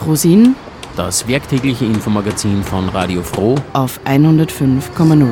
Frosin, das werktägliche Infomagazin von Radio Froh auf 105,0.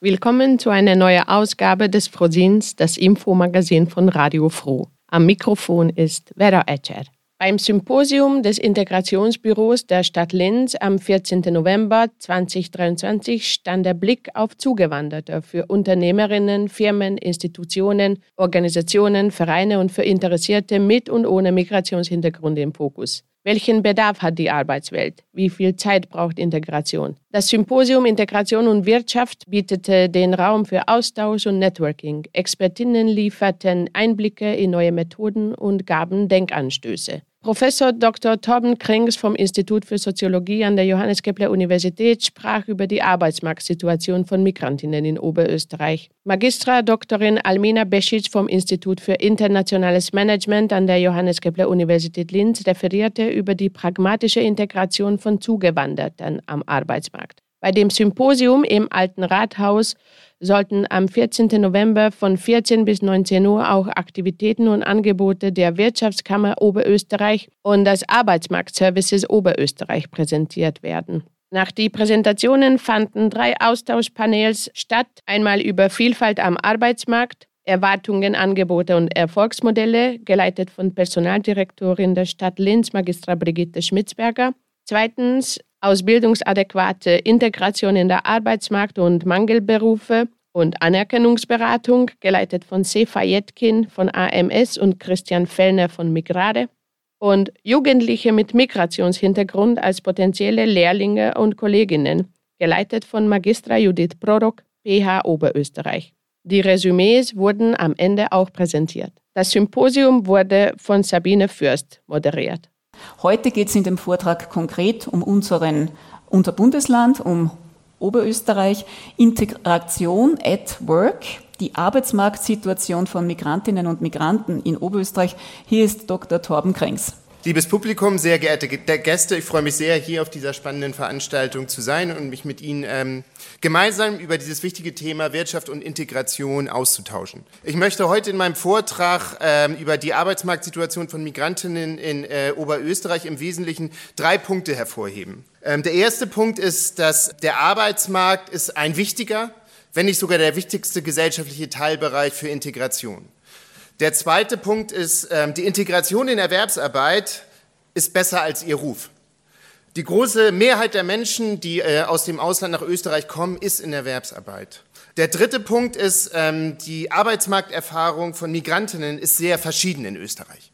Willkommen zu einer neuen Ausgabe des Frosins, das Infomagazin von Radio Froh. Am Mikrofon ist Vera Etcher. Beim Symposium des Integrationsbüros der Stadt Linz am 14. November 2023 stand der Blick auf Zugewanderte für Unternehmerinnen, Firmen, Institutionen, Organisationen, Vereine und für Interessierte mit und ohne Migrationshintergrund im Fokus. Welchen Bedarf hat die Arbeitswelt? Wie viel Zeit braucht Integration? Das Symposium Integration und Wirtschaft bietete den Raum für Austausch und Networking. Expertinnen lieferten Einblicke in neue Methoden und gaben Denkanstöße. Professor Dr. Torben Krings vom Institut für Soziologie an der Johannes Kepler Universität sprach über die Arbeitsmarktsituation von Migrantinnen in Oberösterreich. Magistra Doktorin Almina Besic vom Institut für internationales Management an der Johannes Kepler Universität Linz referierte über die pragmatische Integration von Zugewanderten am Arbeitsmarkt. Bei dem Symposium im Alten Rathaus sollten am 14. November von 14 bis 19 Uhr auch Aktivitäten und Angebote der Wirtschaftskammer Oberösterreich und des Arbeitsmarktservices Oberösterreich präsentiert werden. Nach den Präsentationen fanden drei Austauschpanels statt, einmal über Vielfalt am Arbeitsmarkt, Erwartungen, Angebote und Erfolgsmodelle, geleitet von Personaldirektorin der Stadt Linz, Magistra Brigitte Schmitzberger. Zweitens ausbildungsadäquate Integration in der Arbeitsmarkt- und Mangelberufe und Anerkennungsberatung, geleitet von Sefa Jetkin von AMS und Christian Fellner von Migrade. Und Jugendliche mit Migrationshintergrund als potenzielle Lehrlinge und Kolleginnen, geleitet von Magistra Judith Prorok, PH Oberösterreich. Die Resümees wurden am Ende auch präsentiert. Das Symposium wurde von Sabine Fürst moderiert. Heute geht es in dem Vortrag konkret um unseren, unser Bundesland, um Oberösterreich, Integration at Work, die Arbeitsmarktsituation von Migrantinnen und Migranten in Oberösterreich. Hier ist Dr. Torben Krängs. Liebes Publikum, sehr geehrte Gäste, ich freue mich sehr, hier auf dieser spannenden Veranstaltung zu sein und mich mit Ihnen ähm, gemeinsam über dieses wichtige Thema Wirtschaft und Integration auszutauschen. Ich möchte heute in meinem Vortrag ähm, über die Arbeitsmarktsituation von Migrantinnen in äh, Oberösterreich im Wesentlichen drei Punkte hervorheben. Ähm, der erste Punkt ist, dass der Arbeitsmarkt ist ein wichtiger, wenn nicht sogar der wichtigste gesellschaftliche Teilbereich für Integration. Der zweite Punkt ist, ähm, die Integration in Erwerbsarbeit ist besser als ihr Ruf. Die große Mehrheit der Menschen, die äh, aus dem Ausland nach Österreich kommen, ist in Erwerbsarbeit. Der dritte Punkt ist, ähm, die Arbeitsmarkterfahrung von Migrantinnen ist sehr verschieden in Österreich.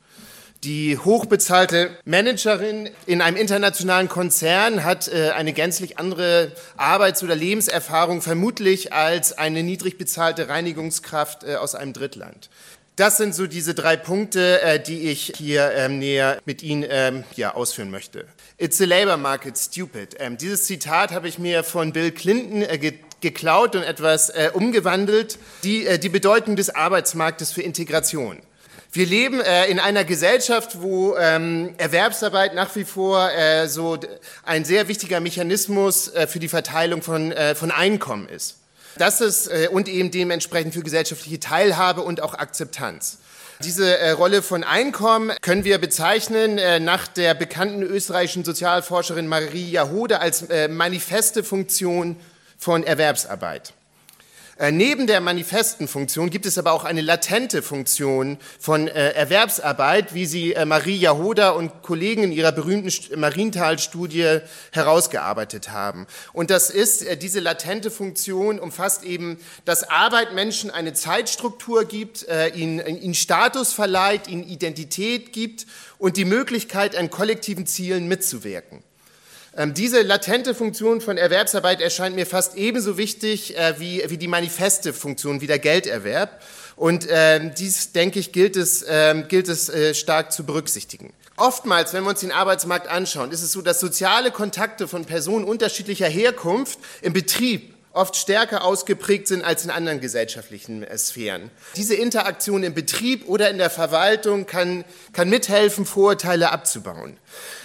Die hochbezahlte Managerin in einem internationalen Konzern hat äh, eine gänzlich andere Arbeits- oder Lebenserfahrung vermutlich als eine niedrig bezahlte Reinigungskraft äh, aus einem Drittland. Das sind so diese drei Punkte, äh, die ich hier ähm, näher mit Ihnen ähm, ja, ausführen möchte. It's a labor market, stupid. Ähm, dieses Zitat habe ich mir von Bill Clinton äh, ge geklaut und etwas äh, umgewandelt. Die, äh, die Bedeutung des Arbeitsmarktes für Integration. Wir leben äh, in einer Gesellschaft, wo ähm, Erwerbsarbeit nach wie vor äh, so ein sehr wichtiger Mechanismus äh, für die Verteilung von, äh, von Einkommen ist. Das ist äh, und eben dementsprechend für gesellschaftliche Teilhabe und auch Akzeptanz. Diese äh, Rolle von Einkommen können wir bezeichnen äh, nach der bekannten österreichischen Sozialforscherin Marie Jahode als äh, manifeste Funktion von Erwerbsarbeit. Äh, neben der manifesten Funktion gibt es aber auch eine latente Funktion von äh, Erwerbsarbeit, wie sie äh, Marie Jahoda und Kollegen in ihrer berühmten Marienthal-Studie herausgearbeitet haben. Und das ist, diese latente Funktion umfasst eben, dass Arbeit Menschen eine Zeitstruktur gibt, ihnen, ihnen Status verleiht, ihnen Identität gibt und die Möglichkeit, an kollektiven Zielen mitzuwirken. Ähm, diese latente Funktion von Erwerbsarbeit erscheint mir fast ebenso wichtig äh, wie, die manifeste Funktion, wie der Gelderwerb. Und ähm, dies, denke ich, gilt es, ähm, gilt es äh, stark zu berücksichtigen. Oftmals, wenn wir uns den Arbeitsmarkt anschauen, ist es so, dass soziale Kontakte von Personen unterschiedlicher Herkunft im Betrieb oft stärker ausgeprägt sind als in anderen gesellschaftlichen äh, Sphären. Diese Interaktion im Betrieb oder in der Verwaltung kann, kann mithelfen, Vorurteile abzubauen.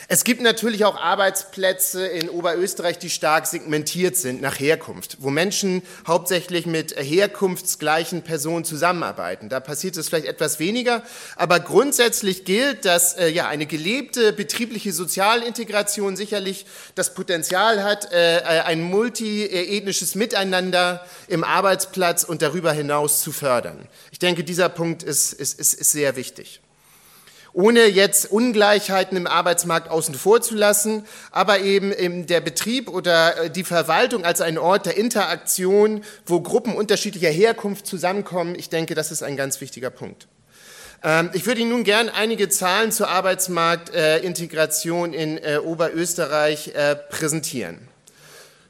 Es gibt natürlich auch Arbeitsplätze in Oberösterreich, die stark segmentiert sind nach Herkunft, wo Menschen hauptsächlich mit herkunftsgleichen Personen zusammenarbeiten. Da passiert es vielleicht etwas weniger, aber grundsätzlich gilt, dass äh, ja eine gelebte betriebliche Sozialintegration sicherlich das Potenzial hat, äh, ein multiethnisches Miteinander im Arbeitsplatz und darüber hinaus zu fördern. Ich denke, dieser Punkt ist, ist, ist, ist sehr wichtig ohne jetzt Ungleichheiten im Arbeitsmarkt außen vor zu lassen, aber eben der Betrieb oder äh, die Verwaltung als ein Ort der Interaktion, wo Gruppen unterschiedlicher Herkunft zusammenkommen. Ich denke, das ist ein ganz wichtiger Punkt. Ähm, ich würde Ihnen nun gern einige Zahlen zur Arbeitsmarktintegration in äh, Oberösterreich äh, präsentieren.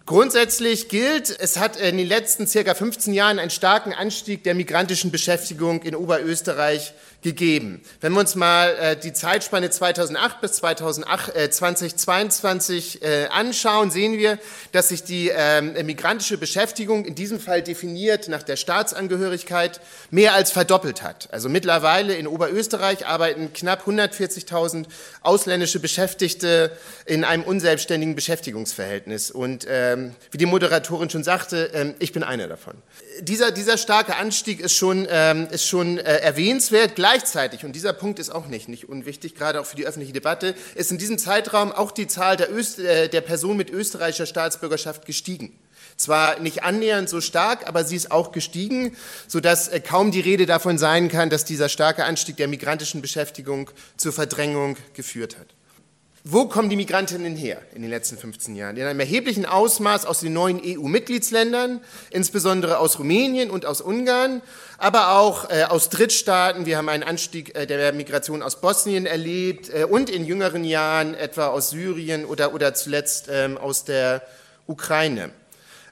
Grundsätzlich gilt, es hat in den letzten circa 15 Jahren einen starken Anstieg der migrantischen Beschäftigung in Oberösterreich gegeben. Wenn wir uns mal äh, die Zeitspanne 2008 bis 2008, äh, 2022 äh, anschauen, sehen wir, dass sich die ähm, migrantische Beschäftigung in diesem Fall definiert nach der Staatsangehörigkeit mehr als verdoppelt hat. Also mittlerweile in Oberösterreich arbeiten knapp 140.000 ausländische Beschäftigte in einem unselbstständigen Beschäftigungsverhältnis. Und ähm, wie die Moderatorin schon sagte, ähm, ich bin einer davon. Dieser, dieser starke Anstieg ist schon, ähm, ist schon äh, erwähnenswert. Gleich Gleichzeitig, und dieser Punkt ist auch nicht, nicht unwichtig, gerade auch für die öffentliche Debatte, ist in diesem Zeitraum auch die Zahl der, Öst, äh, der Personen mit österreichischer Staatsbürgerschaft gestiegen. Zwar nicht annähernd so stark, aber sie ist auch gestiegen, sodass äh, kaum die Rede davon sein kann, dass dieser starke Anstieg der migrantischen Beschäftigung zur Verdrängung geführt hat. Wo kommen die Migrantinnen her in den letzten 15 Jahren? In einem erheblichen Ausmaß aus den neuen EU-Mitgliedsländern, insbesondere aus Rumänien und aus Ungarn, aber auch äh, aus Drittstaaten. Wir haben einen Anstieg äh, der Migration aus Bosnien erlebt äh, und in jüngeren Jahren etwa aus Syrien oder, oder zuletzt ähm, aus der Ukraine.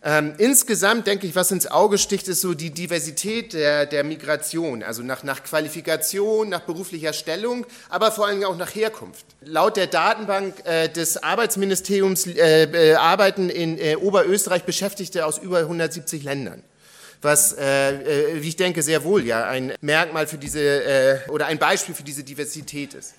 Ähm, insgesamt denke ich, was ins Auge sticht, ist so die Diversität der, der Migration, also nach, nach Qualifikation, nach beruflicher Stellung, aber vor allem auch nach Herkunft. Laut der Datenbank äh, des Arbeitsministeriums äh, äh, arbeiten in äh, Oberösterreich Beschäftigte aus über 170 Ländern was, äh, äh, wie ich denke, sehr wohl ja ein Merkmal für diese äh, oder ein Beispiel für diese Diversität ist.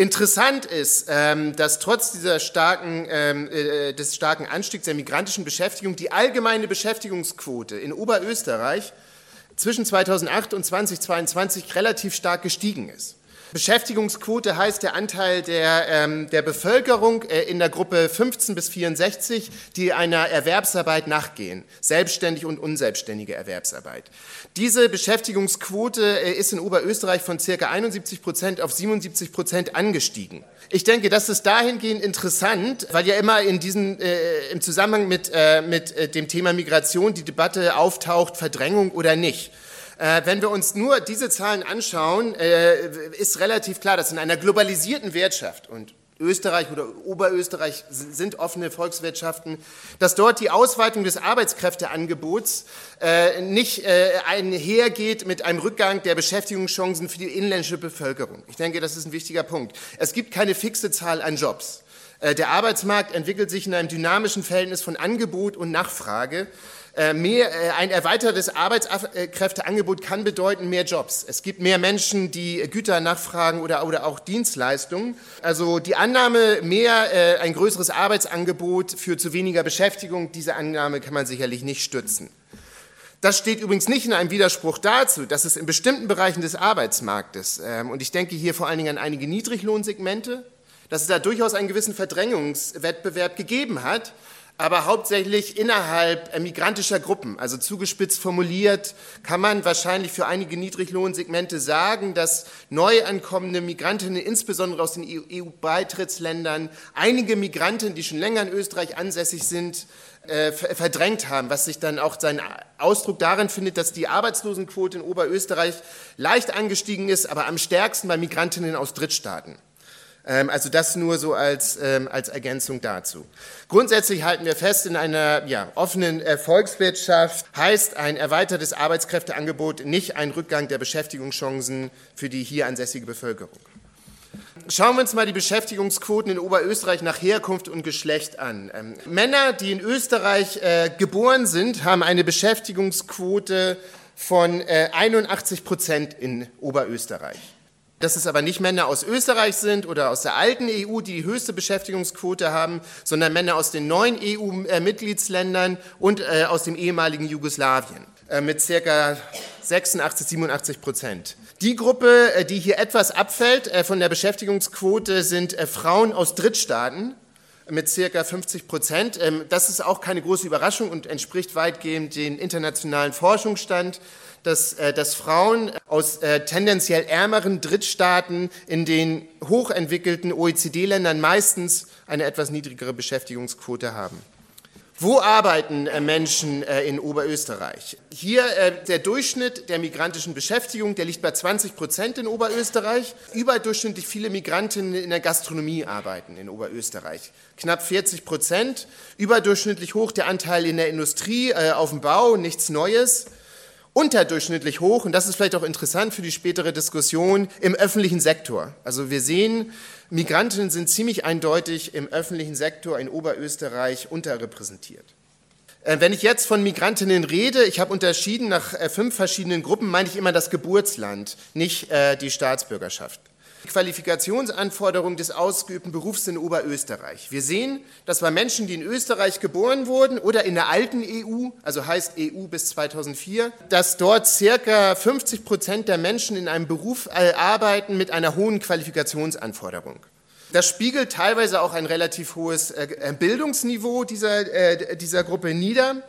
Interessant ist, ähm, dass trotz dieser starken, ähm, äh, des starken Anstiegs der migrantischen Beschäftigung die allgemeine Beschäftigungsquote in Oberösterreich zwischen 2008 und 2022 relativ stark gestiegen ist. Beschäftigungsquote heißt der Anteil der, ähm, der Bevölkerung äh, in der Gruppe 15 bis 64, die einer Erwerbsarbeit nachgehen, selbstständig und unselbstständige Erwerbsarbeit. Diese Beschäftigungsquote äh, ist in Oberösterreich von circa 71 Prozent auf 77 Prozent angestiegen. Ich denke, das ist dahingehend interessant, weil ja immer in diesem, äh, im Zusammenhang mit, äh, mit äh, dem Thema Migration die Debatte auftaucht, Verdrängung oder nicht. Äh, wenn wir uns nur diese Zahlen anschauen, äh, ist relativ klar, dass in einer globalisierten Wirtschaft und Österreich oder Oberösterreich sind offene Volkswirtschaften, dass dort die Ausweitung des Arbeitskräfteangebots äh, nicht äh, einhergeht mit einem Rückgang der Beschäftigungschancen für die inländische Bevölkerung. Ich denke, das ist ein wichtiger Punkt. Es gibt keine fixe Zahl an Jobs. Äh, der Arbeitsmarkt entwickelt sich in einem dynamischen Verhältnis von Angebot und Nachfrage. Äh, mehr, äh, ein erweitertes Arbeitskräfteangebot kann bedeuten mehr Jobs. Es gibt mehr Menschen, die Güter nachfragen oder, oder auch Dienstleistungen. Also die Annahme, mehr, äh, ein größeres Arbeitsangebot führt zu weniger Beschäftigung, diese Annahme kann man sicherlich nicht stützen. Das steht übrigens nicht in einem Widerspruch dazu, dass es in bestimmten Bereichen des Arbeitsmarktes, ähm, und ich denke hier vor allen Dingen an einige Niedriglohnsegmente, dass es da durchaus einen gewissen Verdrängungswettbewerb gegeben hat, aber hauptsächlich innerhalb migrantischer Gruppen. Also zugespitzt formuliert kann man wahrscheinlich für einige Niedriglohnsegmente sagen, dass neu ankommende Migrantinnen, insbesondere aus den EU-Beitrittsländern, einige Migranten, die schon länger in Österreich ansässig sind, äh, verdrängt haben, was sich dann auch seinen Ausdruck darin findet, dass die Arbeitslosenquote in Oberösterreich leicht angestiegen ist, aber am stärksten bei Migrantinnen aus Drittstaaten. Ähm, also das nur so als, ähm, als Ergänzung dazu. Grundsätzlich halten wir fest, in einer ja, offenen Volkswirtschaft heißt ein erweitertes Arbeitskräfteangebot nicht ein Rückgang der Beschäftigungschancen für die hier ansässige Bevölkerung. Schauen wir uns mal die Beschäftigungsquoten in Oberösterreich nach Herkunft und Geschlecht an. Ähm, Männer, die in Österreich äh, geboren sind, haben eine Beschäftigungsquote von äh, 81 Prozent in Oberösterreich. Dass es aber nicht Männer aus Österreich sind oder aus der alten EU, die die höchste Beschäftigungsquote haben, sondern Männer aus den neuen EU-Mitgliedsländern und äh, aus dem ehemaligen Jugoslawien äh, mit circa 86, 87 Prozent. Die Gruppe, äh, die hier etwas abfällt von der Beschäftigungsquote, sind Frauen aus Drittstaaten mit circa 50 Prozent. Ähm, das ist auch keine große Überraschung und entspricht weitgehend dem internationalen Forschungsstand, dass, äh, dass Frauen aus äh, tendenziell ärmeren Drittstaaten in den hochentwickelten OECD-Ländern meistens eine etwas niedrigere Beschäftigungsquote haben. Wo arbeiten äh, Menschen äh, in Oberösterreich? Hier äh, der Durchschnitt der migrantischen Beschäftigung, der liegt bei 20 Prozent in Oberösterreich. Überdurchschnittlich viele Migrantinnen in der Gastronomie arbeiten in Oberösterreich. Knapp 40 Prozent. Überdurchschnittlich hoch der Anteil in der Industrie, auf dem Bau, nichts Neues unterdurchschnittlich hoch, und das ist vielleicht auch interessant für die spätere Diskussion, im öffentlichen Sektor. Also wir sehen, Migranten sind ziemlich eindeutig im öffentlichen Sektor in Oberösterreich unterrepräsentiert. Äh, wenn ich jetzt von Migrantinnen rede, ich habe unterschieden nach äh, fünf verschiedenen Gruppen, meine ich immer das Geburtsland, nicht äh, die Staatsbürgerschaft. Qualifikationsanforderungen des ausgeübten Berufs in Oberösterreich. Wir sehen, dass bei Menschen, die in Österreich geboren wurden oder in der alten EU, also heißt EU bis 2004, dass dort circa 50 Prozent der Menschen in einem Beruf äh, arbeiten mit einer hohen Qualifikationsanforderung. Das spiegelt teilweise auch ein relativ hohes äh, Bildungsniveau dieser, äh, dieser Gruppe nieder.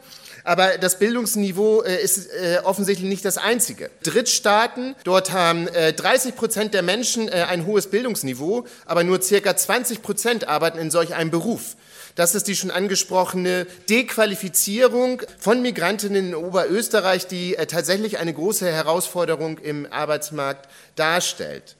Aber das Bildungsniveau äh, ist äh, offensichtlich nicht das einzige. Drittstaaten, dort haben äh, 30 Prozent der Menschen äh, ein hohes Bildungsniveau, aber nur circa 20 Prozent arbeiten in solch einem Beruf. Das ist die schon angesprochene Dequalifizierung von Migrantinnen in Oberösterreich, die äh, tatsächlich eine große Herausforderung im Arbeitsmarkt darstellt.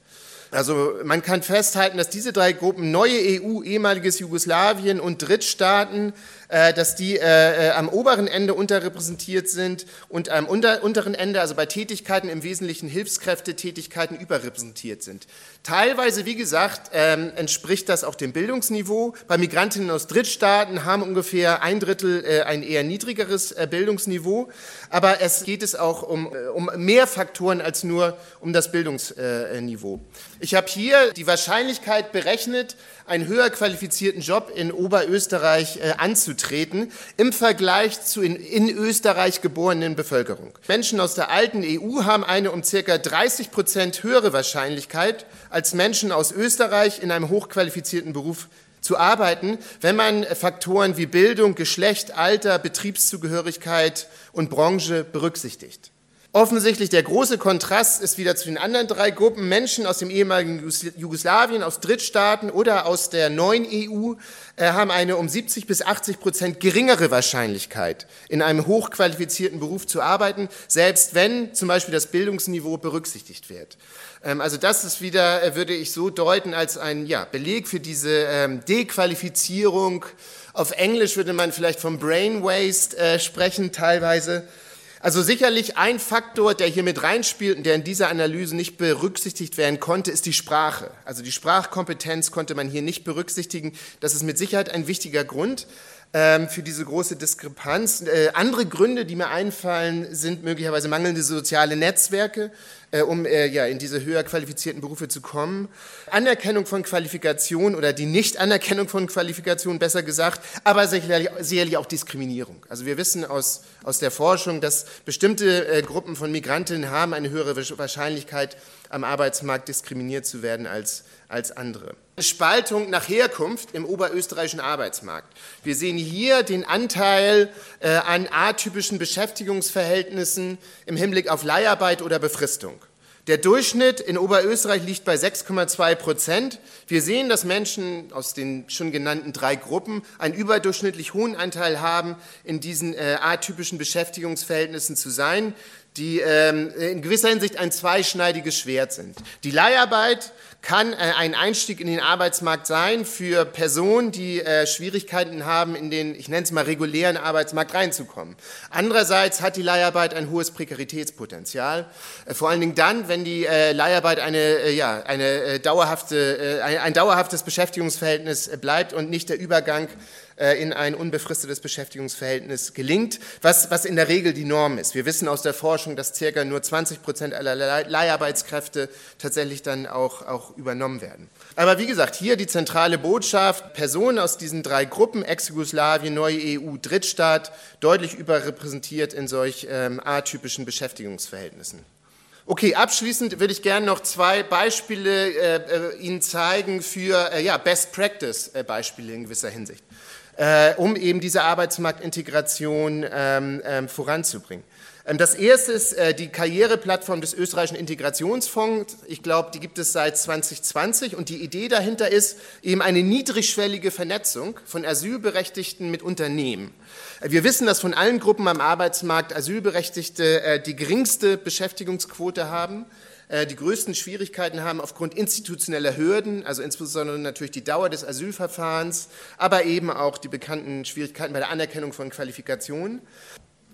Also man kann festhalten, dass diese drei Gruppen, neue EU, ehemaliges Jugoslawien und Drittstaaten, äh, dass die äh, äh, am oberen Ende unterrepräsentiert sind und am unter, unteren Ende, also bei Tätigkeiten im Wesentlichen Hilfskräftetätigkeiten, überrepräsentiert sind. Teilweise, wie gesagt, ähm, entspricht das auch dem Bildungsniveau. Bei Migrantinnen aus Drittstaaten haben ungefähr ein Drittel äh, ein eher niedrigeres äh, Bildungsniveau. Aber es geht es auch um, äh, um mehr Faktoren als nur um das Bildungsniveau. Ich habe hier die Wahrscheinlichkeit berechnet, einen höher qualifizierten Job in Oberösterreich äh, anzutreten im Vergleich zu in, in Österreich geborenen Bevölkerung. Menschen aus der alten EU haben eine um circa 30 Prozent höhere Wahrscheinlichkeit als Menschen aus Österreich in einem hochqualifizierten Beruf zu arbeiten, wenn man Faktoren wie Bildung, Geschlecht, Alter, Betriebszugehörigkeit und Branche berücksichtigt. Offensichtlich der große Kontrast ist wieder zu den anderen drei Gruppen. Menschen aus dem ehemaligen Jugoslawien, aus Drittstaaten oder aus der neuen EU äh, haben eine um 70 bis 80 Prozent geringere Wahrscheinlichkeit, in einem hochqualifizierten Beruf zu arbeiten, selbst wenn zum Beispiel das Bildungsniveau berücksichtigt wird. Ähm, also das ist wieder, äh, würde ich so deuten, als ein ja, Beleg für diese ähm, Dequalifizierung. Auf Englisch würde man vielleicht vom Brain Waste äh, sprechen teilweise. Also sicherlich ein Faktor, der hier mit reinspielt und der in dieser Analyse nicht berücksichtigt werden konnte, ist die Sprache. Also die Sprachkompetenz konnte man hier nicht berücksichtigen. Das ist mit Sicherheit ein wichtiger Grund für diese große Diskrepanz. Äh, andere Gründe, die mir einfallen, sind möglicherweise mangelnde soziale Netzwerke äh, um äh, in diese höher qualifizierten Berufe zu kommen. Anerkennung von Qualifikation oder die Nichtanerkennung von Qualifikation, besser gesagt, aber sicherlich, sicherlich auch Diskriminierung. Also wir wissen aus, aus der Forschung, dass bestimmte Gruppen von Migrantinnen haben eine höhere Wahrscheinlichkeit, am Arbeitsmarkt diskriminiert zu werden als, als andere. Spaltung nach Herkunft im oberösterreichischen Arbeitsmarkt. Wir sehen hier den Anteil äh, an atypischen Beschäftigungsverhältnissen im Hinblick auf Leiharbeit oder Befristung. Der Durchschnitt in Oberösterreich liegt bei 6,2 Prozent. Wir sehen, dass Menschen aus den schon genannten drei Gruppen einen überdurchschnittlich hohen Anteil haben, in diesen äh, atypischen Beschäftigungsverhältnissen zu sein die ähm, in gewisser Hinsicht ein zweischneidiges Schwert sind. Die Leiharbeit kann äh, ein Einstieg in den Arbeitsmarkt sein für Personen, die äh, Schwierigkeiten haben, in den, ich nenne es mal, regulären Arbeitsmarkt reinzukommen. Andererseits hat die Leiharbeit ein hohes Prekaritätspotenzial, äh, vor allen Dingen dann, wenn die Leiharbeit eine, ja, eine, dauerhafte, ein, ein dauerhaftes Beschäftigungsverhältnis bleibt und nicht der Übergang in ein unbefristetes Beschäftigungsverhältnis gelingt, was, was in der Regel die Norm ist. Wir wissen aus der Forschung, dass circa nur 20 Prozent aller Leiharbeitskräfte tatsächlich dann auch, auch übernommen werden. Aber wie gesagt, hier die zentrale Botschaft, Personen aus diesen drei Gruppen, Ex-Jugoslawien, neue EU, Drittstaat, deutlich überrepräsentiert in solch ähm, atypischen Beschäftigungsverhältnissen. Okay, abschließend würde ich gerne noch zwei Beispiele äh, äh, Ihnen zeigen für äh, ja, Best Practice äh, in gewisser Hinsicht, äh, um eben diese Arbeitsmarktintegration ähm, ähm, voranzubringen. Ähm, das erste ist äh, die Karriereplattform des österreichischen Integrationsfonds. Ich glaube, die gibt es seit 2020 und die Idee dahinter ist eben eine niedrigschwellige Vernetzung von Asylberechtigten mit Unternehmen. Äh, wir wissen, dass von allen Gruppen am Arbeitsmarkt Asylberechtigte äh, die geringste Beschäftigungsquote haben die größten Schwierigkeiten haben aufgrund institutioneller Hürden, also insbesondere natürlich die Dauer des Asylverfahrens, aber eben auch die bekannten Schwierigkeiten bei der Anerkennung von Qualifikationen.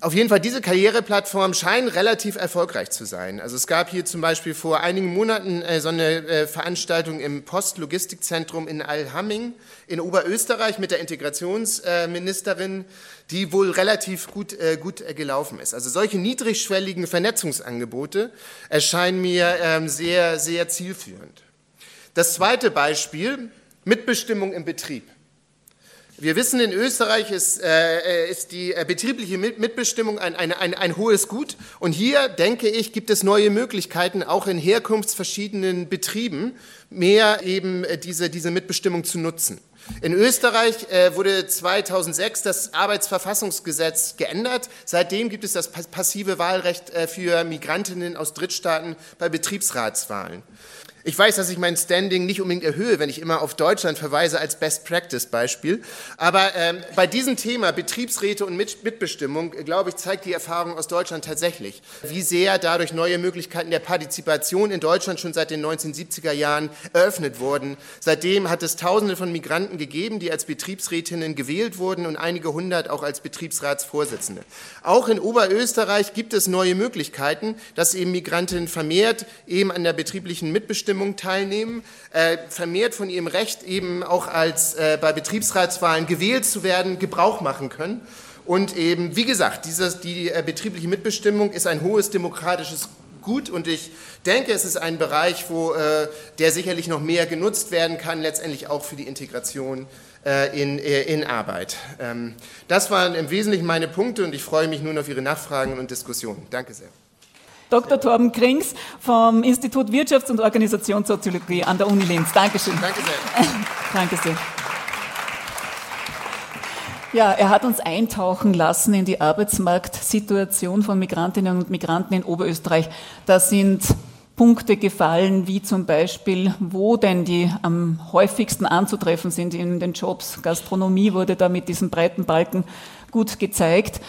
Auf jeden Fall, diese Karriereplattformen scheinen relativ erfolgreich zu sein. Also es gab hier zum Beispiel vor einigen Monaten äh, so eine äh, Veranstaltung im Postlogistikzentrum in Alhamming in Oberösterreich mit der Integrationsministerin, die wohl relativ gut, äh, gut äh, gelaufen ist. Also solche niedrigschwelligen Vernetzungsangebote erscheinen mir ähm, sehr, sehr zielführend. Das zweite Beispiel, Mitbestimmung im Betrieb. Wir wissen, in Österreich ist, äh, ist die äh, betriebliche Mitbestimmung ein, ein, ein, ein, hohes Gut. Und hier, denke ich, gibt es neue Möglichkeiten, auch in herkunftsverschiedenen Betrieben mehr eben äh, diese, diese Mitbestimmung zu nutzen. In Österreich äh, wurde 2006 das Arbeitsverfassungsgesetz geändert. Seitdem gibt es das passive Wahlrecht äh, für Migrantinnen aus Drittstaaten bei Betriebsratswahlen. Ich weiß, dass ich mein Standing nicht unbedingt erhöhe, wenn ich immer auf Deutschland verweise als Best Practice Beispiel. Aber ähm, bei diesem Thema Betriebsräte und Mitbestimmung, glaube ich, zeigt die Erfahrung aus Deutschland tatsächlich, wie sehr dadurch neue Möglichkeiten der Partizipation in Deutschland schon seit den 1970er Jahren eröffnet wurden. Seitdem hat es Tausende von Migranten gegeben, die als Betriebsrätinnen gewählt wurden und einige hundert auch als Betriebsratsvorsitzende. Auch in Oberösterreich gibt es neue Möglichkeiten, dass eben Migrantinnen vermehrt eben an der betrieblichen Mitbestimmung Abstimmung teilnehmen, äh, vermehrt von ihrem Recht eben auch als äh, bei Betriebsratswahlen gewählt zu werden, Gebrauch machen können. Und eben, wie gesagt, dieses, die äh, betriebliche Mitbestimmung ist ein hohes demokratisches Gut und ich denke, es ist ein Bereich, wo äh, der sicherlich noch mehr genutzt werden kann, letztendlich auch für die Integration äh, in, äh, in Arbeit. Ähm, das waren im Wesentlichen meine Punkte und ich freue mich nun auf Ihre Nachfragen und Diskussionen. Danke sehr. Dr. Torben Krings vom Institut Wirtschafts- und Organisationssoziologie an der Uni Linz. Dankeschön. Danke sehr. Danke sehr. Ja, er hat uns eintauchen lassen in die Arbeitsmarktsituation von Migrantinnen und Migranten in Oberösterreich. Da sind Punkte gefallen, wie zum Beispiel, wo denn die am häufigsten anzutreffen sind in den Jobs. Gastronomie wurde da mit diesem breiten Balken gut gezeigt.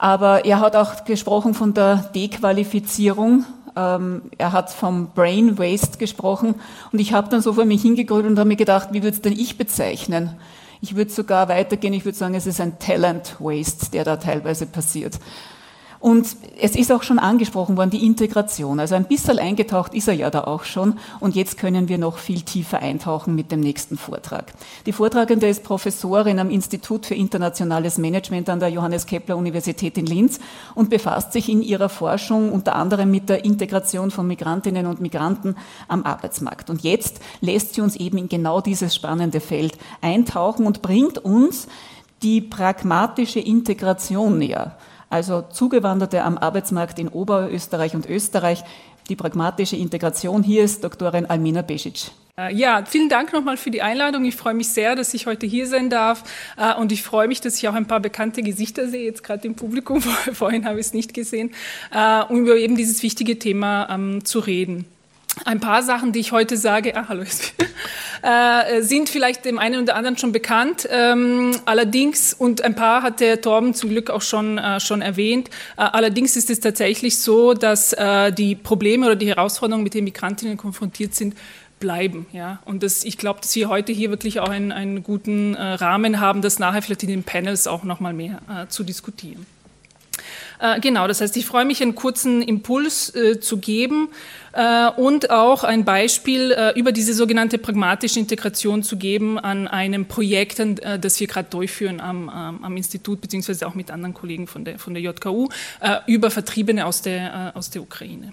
Aber er hat auch gesprochen von der Dequalifizierung. Ähm, er hat vom Brain Waste gesprochen. Und ich habe dann so vor mich hingegrübelt und habe mir gedacht, wie würde es denn ich bezeichnen? Ich würde sogar weitergehen, ich würde sagen, es ist ein Talent Waste, der da teilweise passiert. Und es ist auch schon angesprochen worden, die Integration. Also ein bisschen eingetaucht ist er ja da auch schon. Und jetzt können wir noch viel tiefer eintauchen mit dem nächsten Vortrag. Die Vortragende ist Professorin am Institut für internationales Management an der Johannes Kepler Universität in Linz und befasst sich in ihrer Forschung unter anderem mit der Integration von Migrantinnen und Migranten am Arbeitsmarkt. Und jetzt lässt sie uns eben in genau dieses spannende Feld eintauchen und bringt uns die pragmatische Integration näher also Zugewanderte am Arbeitsmarkt in Oberösterreich und Österreich. Die pragmatische Integration. Hier ist Doktorin Almina Besic. Äh, ja, vielen Dank nochmal für die Einladung. Ich freue mich sehr, dass ich heute hier sein darf. Äh, und ich freue mich, dass ich auch ein paar bekannte Gesichter sehe, jetzt gerade im Publikum. Vorhin habe ich es nicht gesehen, äh, um über eben dieses wichtige Thema ähm, zu reden. Ein paar Sachen, die ich heute sage, ah, hallo, äh, sind vielleicht dem einen oder anderen schon bekannt. Ähm, allerdings, und ein paar hat der Torben zum Glück auch schon, äh, schon erwähnt, äh, allerdings ist es tatsächlich so, dass äh, die Probleme oder die Herausforderungen, mit denen Migrantinnen konfrontiert sind, bleiben. Ja? Und das, ich glaube, dass wir heute hier wirklich auch einen, einen guten äh, Rahmen haben, das nachher vielleicht in den Panels auch nochmal mehr äh, zu diskutieren. Äh, genau, das heißt, ich freue mich, einen kurzen Impuls äh, zu geben äh, und auch ein Beispiel äh, über diese sogenannte pragmatische Integration zu geben an einem Projekt, äh, das wir gerade durchführen am, am, Institut, beziehungsweise auch mit anderen Kollegen von der, von der JKU, über Vertriebene aus der, aus der Ukraine.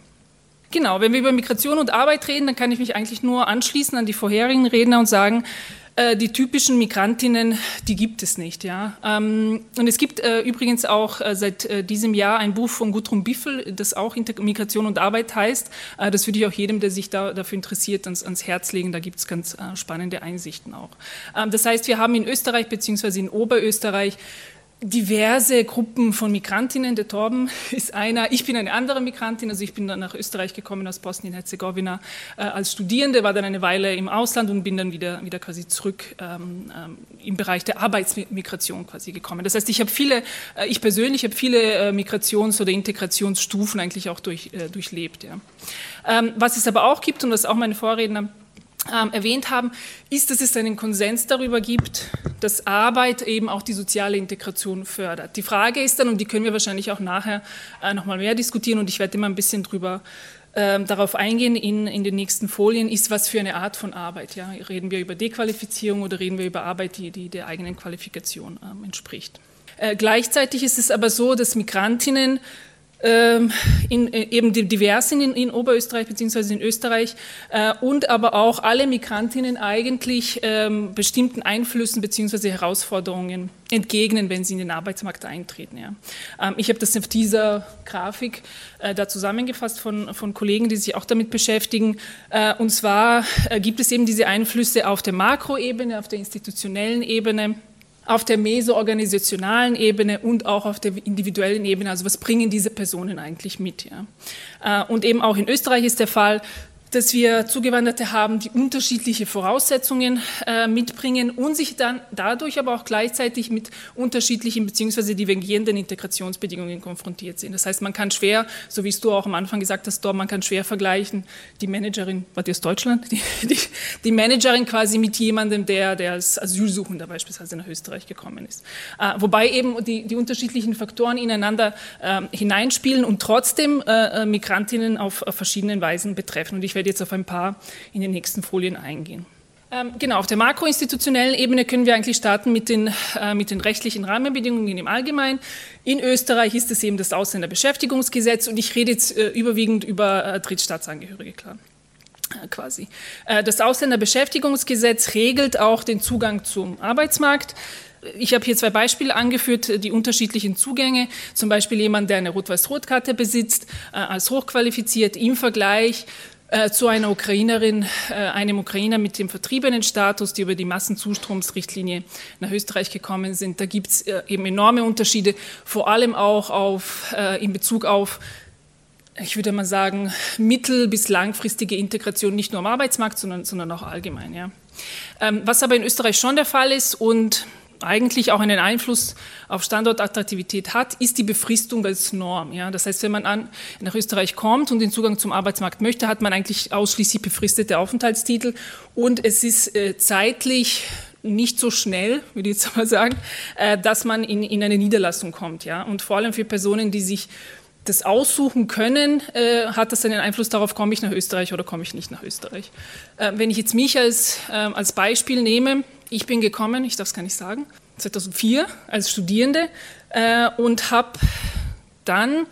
Genau, wenn wir über Migration und Arbeit reden, dann kann ich mich eigentlich nur anschließen an die vorherigen Redner und sagen, äh, die typischen Migrantinnen, die gibt es nicht. Ja. Ähm, und es gibt äh, übrigens auch äh, seit diesem Jahr ein Buch von Gudrun Biffel, das auch Migration und Arbeit heißt. Das würde ich auch jedem, der sich da, dafür interessiert, ans, ans Herz legen. Da gibt es ganz spannende Einsichten auch. Ähm, das heißt, wir haben in Österreich bzw. in Oberösterreich diverse Gruppen von Migrantinnen. Der Torben ist einer. Ich bin eine andere Migrantin. Also ich bin dann nach Österreich gekommen aus Bosnien-Herzegowina äh, als Studierende, war dann eine Weile im Ausland und bin dann wieder, wieder quasi zurück ähm, ähm, im Bereich der Arbeitsmigration quasi gekommen. Das heißt, ich habe viele, äh, ich persönlich habe viele äh, Migrations- oder Integrationsstufen eigentlich auch durch, äh, durchlebt. Ja. Ähm, was es aber auch gibt, und was auch meine Vorredner ähm, erwähnt haben, ist, dass es einen Konsens darüber gibt, dass Arbeit eben auch die soziale Integration fördert. Die Frage ist dann, und die können wir wahrscheinlich auch nachher äh, nochmal mehr diskutieren, und ich werde immer ein bisschen drüber äh, darauf eingehen in, in den nächsten Folien, ist, was für eine Art von Arbeit. Ja? Reden wir über Dequalifizierung oder reden wir über Arbeit, die, die der eigenen Qualifikation äh, entspricht? Äh, gleichzeitig ist es aber so, dass Migrantinnen in, äh, eben divers sind in, in Oberösterreich bzw. in Österreich äh, und aber auch alle Migrantinnen eigentlich ähm, bestimmten Einflüssen bzw. Herausforderungen entgegnen, wenn sie in den Arbeitsmarkt eintreten. Ja. Ähm, ich habe das auf dieser Grafik äh, da zusammengefasst von, von Kollegen, die sich auch damit beschäftigen. Äh, und zwar äh, gibt es eben diese Einflüsse auf der Makroebene, auf der institutionellen Ebene auf der mesoorganisationalen Ebene und auch auf der individuellen Ebene. Also was bringen diese Personen eigentlich mit? Ja? Äh, und eben auch in Österreich ist der Fall, dass wir Zugewanderte haben, die unterschiedliche Voraussetzungen äh, mitbringen und sich dann dadurch aber auch gleichzeitig mit unterschiedlichen bzw. divergierenden Integrationsbedingungen konfrontiert sind. Das heißt, man kann schwer, so wie es du auch am Anfang gesagt hast, Dor, man kann schwer vergleichen, die Managerin, war die aus Deutschland? Die, die, die, Managerin quasi mit jemandem, der, der als Asylsuchender beispielsweise nach Österreich gekommen ist. Äh, wobei eben die, die unterschiedlichen Faktoren ineinander äh, hineinspielen und trotzdem äh, äh, Migrantinnen auf, auf verschiedenen Weisen betreffen. Und ich werde werde jetzt auf ein paar in den nächsten Folien eingehen. Ähm, genau, auf der makroinstitutionellen Ebene können wir eigentlich starten mit den, äh, mit den rechtlichen Rahmenbedingungen im Allgemeinen. In Österreich ist es eben das Ausländerbeschäftigungsgesetz und ich rede jetzt äh, überwiegend über äh, Drittstaatsangehörige, klar. Äh, quasi. Äh, das Ausländerbeschäftigungsgesetz regelt auch den Zugang zum Arbeitsmarkt. Ich habe hier zwei Beispiele angeführt, die unterschiedlichen Zugänge. Zum Beispiel jemand, der eine Rot-Weiß-Rot-Karte besitzt, äh, als hochqualifiziert im Vergleich äh, zu einer Ukrainerin, äh, einem Ukrainer mit dem vertriebenen Status, die über die Massenzustromsrichtlinie nach Österreich gekommen sind. Da gibt es äh, eben enorme Unterschiede, vor allem auch auf, in Bezug auf ich würde mal sagen, mittel- bis langfristige Integration nicht nur am Arbeitsmarkt, sondern, sondern auch allgemein. Ja. Ähm, was aber in Österreich schon der Fall ist und eigentlich auch einen Einfluss auf Standortattraktivität hat, ist die Befristung als Norm. Ja? Das heißt, wenn man an, nach Österreich kommt und den Zugang zum Arbeitsmarkt möchte, hat man eigentlich ausschließlich befristete Aufenthaltstitel und es ist äh, zeitlich nicht so schnell, würde ich jetzt mal sagen, äh, dass man in, in eine Niederlassung kommt. Ja? Und vor allem für Personen, die sich das aussuchen können, äh, hat das einen Einfluss darauf, komme ich nach Österreich oder komme ich nicht nach Österreich. Äh, wenn ich jetzt mich als, äh, als Beispiel nehme, ich bin gekommen, ich darf es gar nicht sagen, 2004 als Studierende äh, und habe dann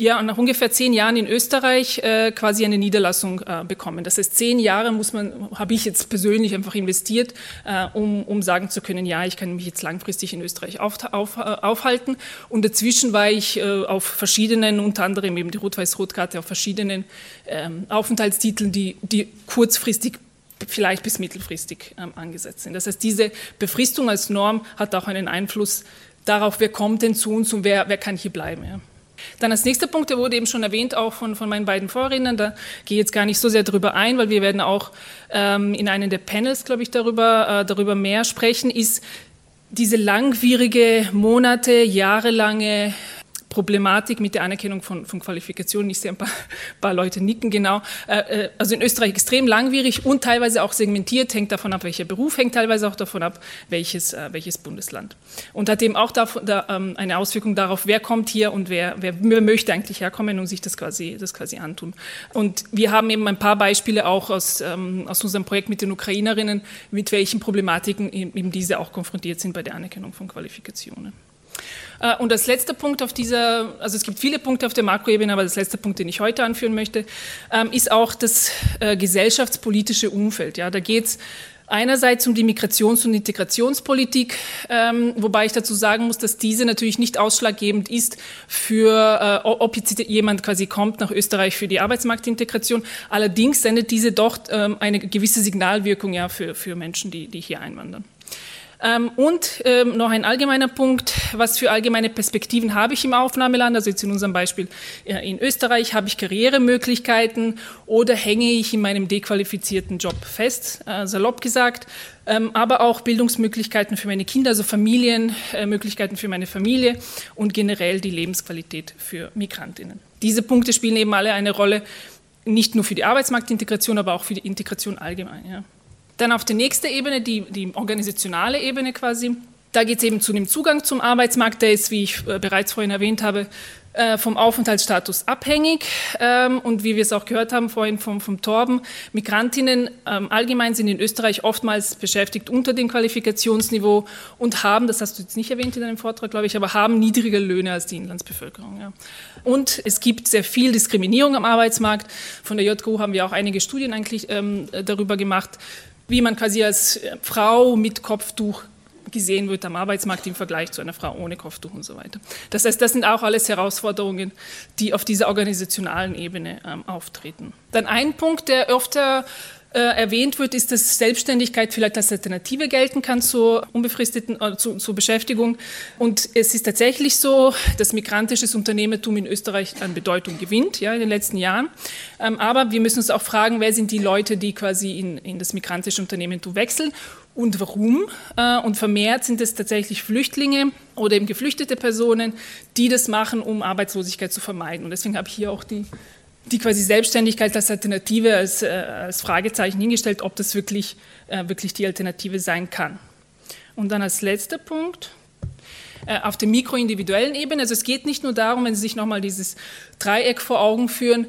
ja, nach ungefähr zehn Jahren in Österreich äh, quasi eine Niederlassung äh, bekommen. Das heißt, zehn Jahre muss man, habe ich jetzt persönlich einfach investiert, äh, um, um sagen zu können, ja, ich kann mich jetzt langfristig in Österreich auf, auf, äh, aufhalten. Und dazwischen war ich äh, auf verschiedenen, unter anderem eben die Rot-Weiß-Rot-Karte, auf verschiedenen ähm, Aufenthaltstiteln, die, die kurzfristig vielleicht bis mittelfristig ähm, angesetzt sind. Das heißt, diese Befristung als Norm hat auch einen Einfluss darauf, wer kommt denn zu uns und wer, wer kann hier bleiben. Ja. Dann als nächster Punkt, der wurde eben schon erwähnt, auch von, von meinen beiden Vorrednern, da gehe ich jetzt gar nicht so sehr darüber ein, weil wir werden auch ähm, in einem der Panels, glaube ich, darüber, äh, darüber mehr sprechen, ist diese langwierige, Monate, jahrelange Problematik mit der Anerkennung von, von Qualifikationen. Ich sehe ein paar, paar Leute nicken genau. Äh, äh, also in Österreich extrem langwierig und teilweise auch segmentiert, hängt davon ab, welcher Beruf, hängt teilweise auch davon ab, welches, äh, welches Bundesland. Und hat eben auch davon, da, ähm, eine Auswirkung darauf, wer kommt hier und wer, wer, möchte eigentlich herkommen und sich das quasi, das quasi antun. Und wir haben eben ein paar Beispiele auch aus, ähm, aus unserem Projekt mit den Ukrainerinnen, mit welchen Problematiken eben diese auch konfrontiert sind bei der Anerkennung von Qualifikationen. Äh, und als letzter Punkt auf dieser, also es gibt viele Punkte auf der Makroebene, aber das letzte Punkt, den ich heute anführen möchte, ähm, ist auch das äh, gesellschaftspolitische Umfeld. Ja, da geht es einerseits um die Migrations- und Integrationspolitik, ähm, wobei ich dazu sagen muss, dass diese natürlich nicht ausschlaggebend ist für, äh, ob jetzt jemand quasi kommt nach Österreich für die Arbeitsmarktintegration. Allerdings sendet diese doch ähm, eine gewisse Signalwirkung ja für, für Menschen, die, die hier einwandern. Ähm, und ähm, noch ein allgemeiner Punkt, was für allgemeine Perspektiven habe ich im Aufnahmeland, also jetzt in unserem Beispiel in Österreich, habe ich Karrieremöglichkeiten oder hänge ich in meinem dequalifizierten Job fest, äh, salopp gesagt, ähm, aber auch Bildungsmöglichkeiten für meine Kinder, also Familienmöglichkeiten für meine Familie und generell die Lebensqualität für Migrantinnen. Diese Punkte spielen eben alle eine Rolle, nicht nur für die Arbeitsmarktintegration, aber auch für die Integration allgemein. Ja. Dann auf die nächste Ebene, die, die organisationale Ebene quasi. Da geht es eben zu dem Zugang zum Arbeitsmarkt. Der ist, wie ich äh, bereits vorhin erwähnt habe, äh, vom Aufenthaltsstatus abhängig. Ähm, und wie wir es auch gehört haben vorhin vom, vom Torben, Migrantinnen ähm, allgemein sind in Österreich oftmals beschäftigt unter dem Qualifikationsniveau und haben, das hast du jetzt nicht erwähnt in deinem Vortrag, glaube ich, aber haben niedrigere Löhne als die Inlandsbevölkerung. Und es gibt sehr viel Diskriminierung am Arbeitsmarkt. Von der JGU haben wir auch einige Studien eigentlich ähm, darüber gemacht, wie man quasi als äh, Frau mit Kopftuch gesehen wird am Arbeitsmarkt im Vergleich zu einer Frau ohne Kopftuch und so weiter. Das heißt, das sind auch alles Herausforderungen, die auf dieser organisationalen Ebene ähm, auftreten. Dann ein Punkt, der öfter äh, erwähnt wird, ist, dass Selbstständigkeit vielleicht als Alternative gelten kann zur unbefristeten äh, zu, zur Beschäftigung. Und es ist tatsächlich so, dass migrantisches Unternehmertum in Österreich an Bedeutung gewinnt, ja, in den letzten Jahren. Ähm, aber wir müssen uns auch fragen, wer sind die Leute, die quasi in, in das migrantische Unternehmertum wechseln und warum. Äh, und vermehrt sind es tatsächlich Flüchtlinge oder eben geflüchtete Personen, die das machen, um Arbeitslosigkeit zu vermeiden. Und deswegen habe ich hier auch die die quasi Selbstständigkeit als Alternative, als, äh, als Fragezeichen hingestellt, ob das wirklich, äh, wirklich die Alternative sein kann. Und dann als letzter Punkt, äh, auf der mikroindividuellen Ebene, also es geht nicht nur darum, wenn Sie sich nochmal dieses Dreieck vor Augen führen,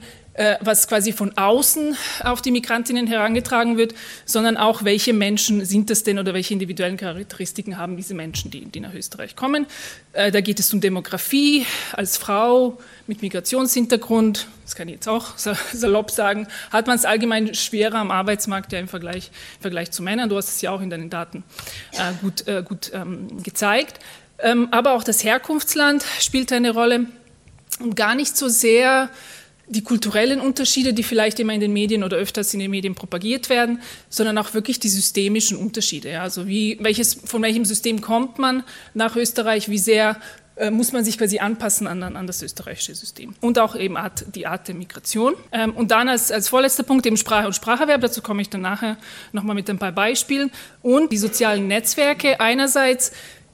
was quasi von außen auf die Migrantinnen herangetragen wird, sondern auch, welche Menschen sind das denn oder welche individuellen Charakteristiken haben diese Menschen, die, die nach Österreich kommen. Äh, da geht es um Demografie als Frau mit Migrationshintergrund, das kann ich jetzt auch salopp sagen, hat man es allgemein schwerer am Arbeitsmarkt ja im Vergleich, im Vergleich zu Männern. Du hast es ja auch in deinen Daten äh, gut, äh, gut ähm, gezeigt. Ähm, aber auch das Herkunftsland spielt eine Rolle und gar nicht so sehr die kulturellen Unterschiede, die vielleicht immer in den Medien oder öfters in den Medien propagiert werden, sondern auch wirklich die systemischen Unterschiede. Also wie, welches, von welchem System kommt man nach Österreich, wie sehr äh, muss man sich quasi anpassen an, an, das österreichische System. Und auch eben Art, die Art der Migration. Ähm, und dann als, als vorletzter Punkt eben Sprache und Spracherwerb, dazu komme ich dann nachher nochmal mit ein paar Beispielen. Und die sozialen Netzwerke einerseits,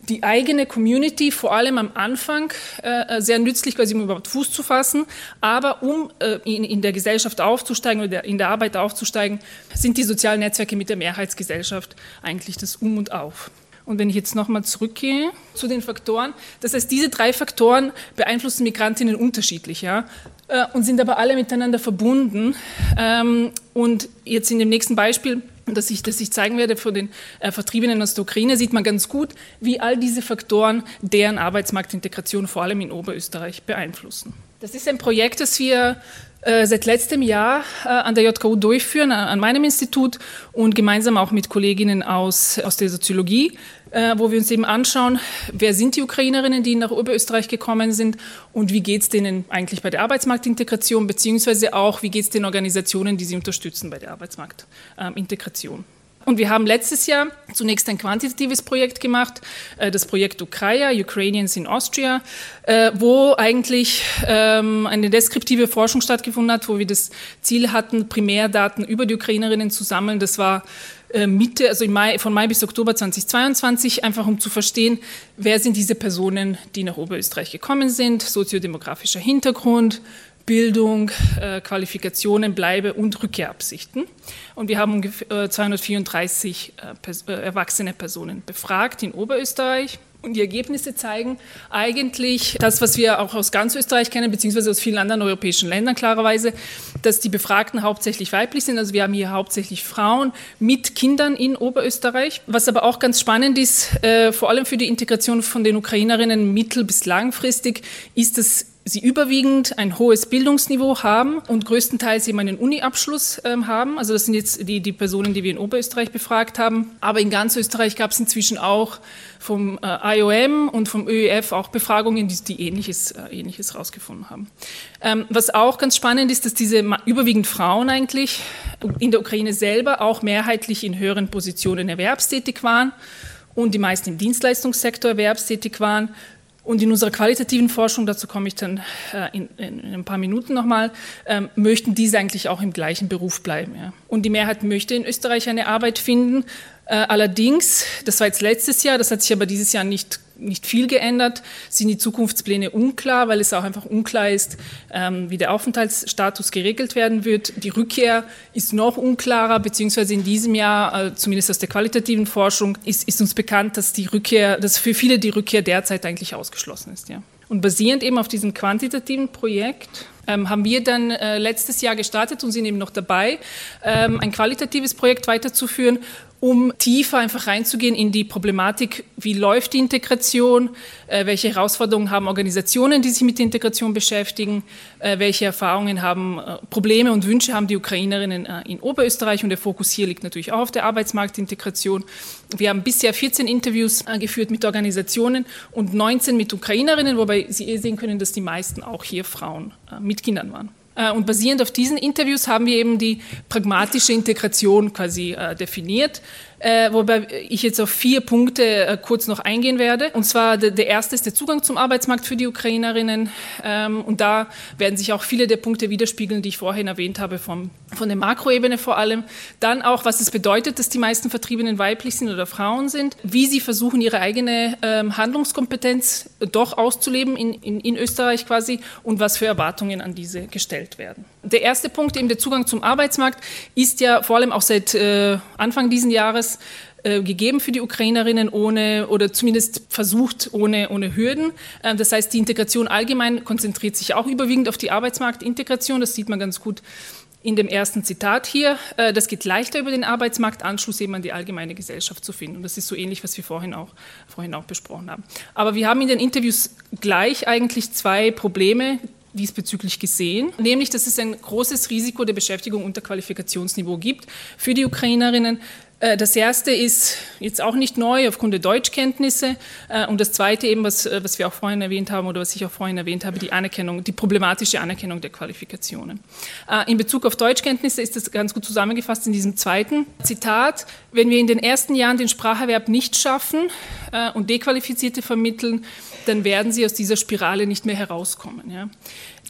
die eigene Community vor allem am Anfang äh, sehr nützlich, quasi um überhaupt Fuß zu fassen. Aber um äh, in, in, der Gesellschaft aufzusteigen oder in der Arbeit aufzusteigen, sind die sozialen Netzwerke mit der Mehrheitsgesellschaft eigentlich das Um und Auf. Und wenn ich jetzt nochmal zurückgehe zu den Faktoren, das heißt, diese drei Faktoren beeinflussen Migrantinnen unterschiedlich, ja, äh, und sind aber alle miteinander verbunden. Ähm, und jetzt in dem nächsten Beispiel das ich, das ich zeigen werde für den äh, Vertriebenen aus der Ukraine, sieht man ganz gut, wie all diese Faktoren deren Arbeitsmarktintegration vor allem in Oberösterreich beeinflussen. Das ist ein Projekt, das wir äh, seit letztem Jahr äh, an der JKU durchführen, an meinem Institut und gemeinsam auch mit Kolleginnen aus, aus der Soziologie, äh, wo wir uns eben anschauen, wer sind die Ukrainerinnen, die nach Oberösterreich gekommen sind und wie geht es denen eigentlich bei der Arbeitsmarktintegration, beziehungsweise auch, wie geht es den Organisationen, die sie unterstützen bei der Arbeitsmarktintegration. Und wir haben letztes Jahr zunächst ein quantitatives Projekt gemacht, äh, das Projekt Ukraia, Ukrainians in Austria, äh, wo eigentlich ähm, eine deskriptive Forschung stattgefunden hat, wo wir das Ziel hatten, Primärdaten über die Ukrainerinnen zu sammeln. Das war äh, Mitte, also Mai, von Mai bis Oktober 2022, einfach um zu verstehen, wer sind diese Personen, die nach Oberösterreich gekommen sind, soziodemografischer Hintergrund, Bildung, äh, Qualifikationen, Bleibe und Rückkehrabsichten. Und wir haben ungefähr 234 äh, erwachsene Personen befragt in Oberösterreich. Und die Ergebnisse zeigen eigentlich das, was wir auch aus ganz Österreich kennen, beziehungsweise aus vielen anderen europäischen Ländern klarerweise, dass die Befragten hauptsächlich weiblich sind. Also wir haben hier hauptsächlich Frauen mit Kindern in Oberösterreich. Was aber auch ganz spannend ist, äh, vor allem für die Integration von den Ukrainerinnen mittel- bis langfristig, ist, dass sie überwiegend ein hohes Bildungsniveau haben und größtenteils eben einen Uni-Abschluss ähm, haben. Also das sind jetzt die, die Personen, die wir in Oberösterreich befragt haben. Aber in ganz Österreich gab es inzwischen auch vom äh, IOM und vom ÖEF auch Befragungen, die, die Ähnliches, äh, Ähnliches rausgefunden haben. Ähm, was auch ganz spannend ist, dass diese überwiegend Frauen eigentlich in der Ukraine selber auch mehrheitlich in höheren Positionen erwerbstätig waren und die meisten im Dienstleistungssektor erwerbstätig waren und in unserer qualitativen Forschung, dazu komme ich dann äh, in, in, in, ein paar Minuten nochmal, ähm, möchten diese eigentlich auch im gleichen Beruf bleiben. Ja. Und die Mehrheit möchte in Österreich eine Arbeit finden, allerdings, das war jetzt letztes Jahr, das hat sich aber dieses Jahr nicht, nicht viel geändert, sind die Zukunftspläne unklar, weil es auch einfach unklar ist, ähm, wie der Aufenthaltsstatus geregelt werden wird. Die Rückkehr ist noch unklarer, beziehungsweise in diesem Jahr, äh, zumindest aus der qualitativen Forschung, ist, ist uns bekannt, dass die Rückkehr, dass für viele die Rückkehr derzeit eigentlich ausgeschlossen ist. Ja. Und basierend eben auf diesem quantitativen Projekt ähm, haben wir dann äh, letztes Jahr gestartet und sind eben noch dabei, ähm, ein qualitatives Projekt weiterzuführen, um tiefer einfach reinzugehen in die Problematik, wie läuft die Integration, äh, welche Herausforderungen haben Organisationen, die sich mit Integration beschäftigen, äh, welche Erfahrungen haben, äh, Probleme und Wünsche haben die Ukrainerinnen in Oberösterreich und der Fokus hier liegt natürlich auch auf der Arbeitsmarktintegration. Wir haben bisher 14 Interviews geführt mit Organisationen und 19 mit Ukrainerinnen, wobei Sie eh sehen können, dass die meisten auch hier Frauen mit Kindern waren. Äh, und basierend auf diesen Interviews haben wir eben die pragmatische Integration quasi äh, definiert äh, wobei ich jetzt auf vier Punkte äh, kurz noch eingehen werde. Und zwar der, der, erste ist der Zugang zum Arbeitsmarkt für die Ukrainerinnen. Ähm, und da werden sich auch viele der Punkte widerspiegeln, die ich vorhin erwähnt habe, vom, von der Makroebene vor allem. Dann auch, was es bedeutet, dass die meisten Vertriebenen weiblich sind oder Frauen sind, wie sie versuchen, ihre eigene ähm, Handlungskompetenz doch auszuleben in, in, in Österreich quasi und was für Erwartungen an diese gestellt werden. Der erste Punkt, eben der Zugang zum Arbeitsmarkt, ist ja vor allem auch seit äh, Anfang dieses Jahres äh, gegeben für die Ukrainerinnen ohne oder zumindest versucht ohne, ohne Hürden. Äh, das heißt, die Integration allgemein konzentriert sich auch überwiegend auf die Arbeitsmarktintegration. Das sieht man ganz gut in dem ersten Zitat hier. Äh, das geht leichter über den Arbeitsmarkt, Anschluss eben an die allgemeine Gesellschaft zu finden. Und das ist so ähnlich, was wir vorhin auch, vorhin auch besprochen haben. Aber wir haben in den Interviews gleich eigentlich zwei Probleme, diesbezüglich gesehen, nämlich dass es ein großes Risiko der Beschäftigung unter Qualifikationsniveau gibt für die Ukrainerinnen. Äh, das erste ist jetzt auch nicht neu aufgrund der Deutschkenntnisse. Äh, und das zweite eben, was, äh, was wir auch vorhin erwähnt haben oder was ich auch vorhin erwähnt habe, die Anerkennung, die problematische Anerkennung der Qualifikationen. In Bezug auf Deutschkenntnisse ist das ganz gut zusammengefasst in diesem zweiten Zitat. Wenn wir in den ersten Jahren den Spracherwerb nicht schaffen und Dequalifizierte vermitteln, dann werden sie aus dieser Spirale nicht mehr herauskommen. Ja.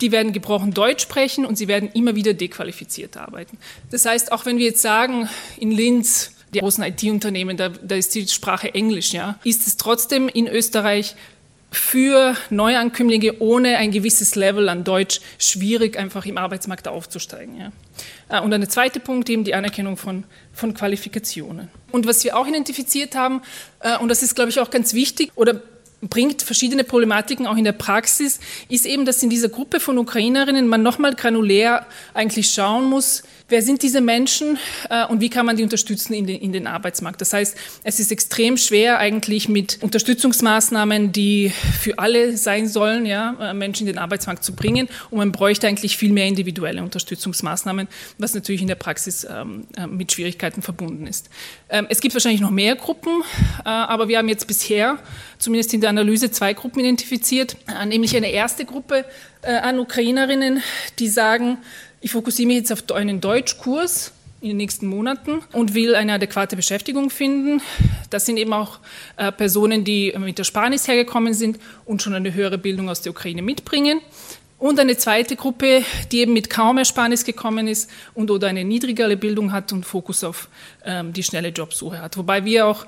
Die werden gebrochen Deutsch sprechen und sie werden immer wieder dequalifiziert arbeiten. Das heißt, auch wenn wir jetzt sagen, in Linz, die großen IT-Unternehmen, da, da ist die Sprache Englisch, ja, ist es trotzdem in Österreich für Neuankömmlinge ohne ein gewisses Level an Deutsch schwierig, einfach im Arbeitsmarkt aufzusteigen. Ja. Äh, und der zweite Punkt, eben die Anerkennung von, von Qualifikationen. Und was wir auch identifiziert haben, äh, und das ist, glaube ich, auch ganz wichtig, oder bringt verschiedene Problematiken auch in der Praxis, ist eben, dass in dieser Gruppe von Ukrainerinnen man nochmal granulär eigentlich schauen muss, wer sind diese Menschen äh, und wie kann man die unterstützen in den, in den Arbeitsmarkt. Das heißt, es ist extrem schwer eigentlich mit Unterstützungsmaßnahmen, die für alle sein sollen, ja, äh, Menschen in den Arbeitsmarkt zu bringen. Und man bräuchte eigentlich viel mehr individuelle Unterstützungsmaßnahmen, was natürlich in der Praxis ähm, äh, mit Schwierigkeiten verbunden ist. Ähm, es gibt wahrscheinlich noch mehr Gruppen, äh, aber wir haben jetzt bisher zumindest in der Analyse zwei Gruppen identifiziert, äh, nämlich eine erste Gruppe äh, an Ukrainerinnen, die sagen, ich fokussiere mich jetzt auf einen Deutschkurs in den nächsten Monaten und will eine adäquate Beschäftigung finden. Das sind eben auch äh, Personen, die mit der Spanis hergekommen sind und schon eine höhere Bildung aus der Ukraine mitbringen. Und eine zweite Gruppe, die eben mit kaum Ersparnis gekommen ist und oder eine niedrigere Bildung hat und Fokus auf ähm, die schnelle Jobsuche hat. Wobei wir auch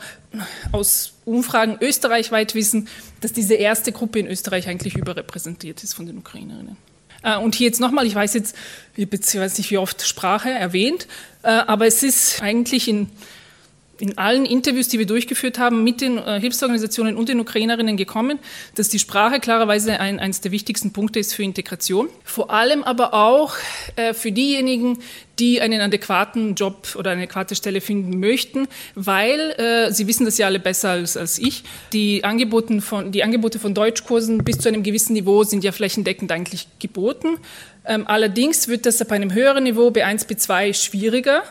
aus Umfragen österreichweit wissen, dass diese erste Gruppe in Österreich eigentlich überrepräsentiert ist von den Ukrainerinnen. Äh, und hier jetzt nochmal, ich weiß jetzt, ich weiß nicht, wie oft Sprache erwähnt, äh, aber es ist eigentlich in in allen Interviews, die wir durchgeführt haben, mit den äh, Hilfsorganisationen und den Ukrainerinnen gekommen, dass die Sprache klarerweise ein, eines der wichtigsten Punkte ist für Integration. Vor allem aber auch äh, für diejenigen, die einen adäquaten Job oder eine adäquate Stelle finden möchten, weil äh, Sie wissen das ja alle besser als, als ich. Die, Angeboten von, die Angebote von Deutschkursen bis zu einem gewissen Niveau sind ja flächendeckend eigentlich geboten. Ähm, allerdings wird das ab einem höheren Niveau B1, B2 schwieriger.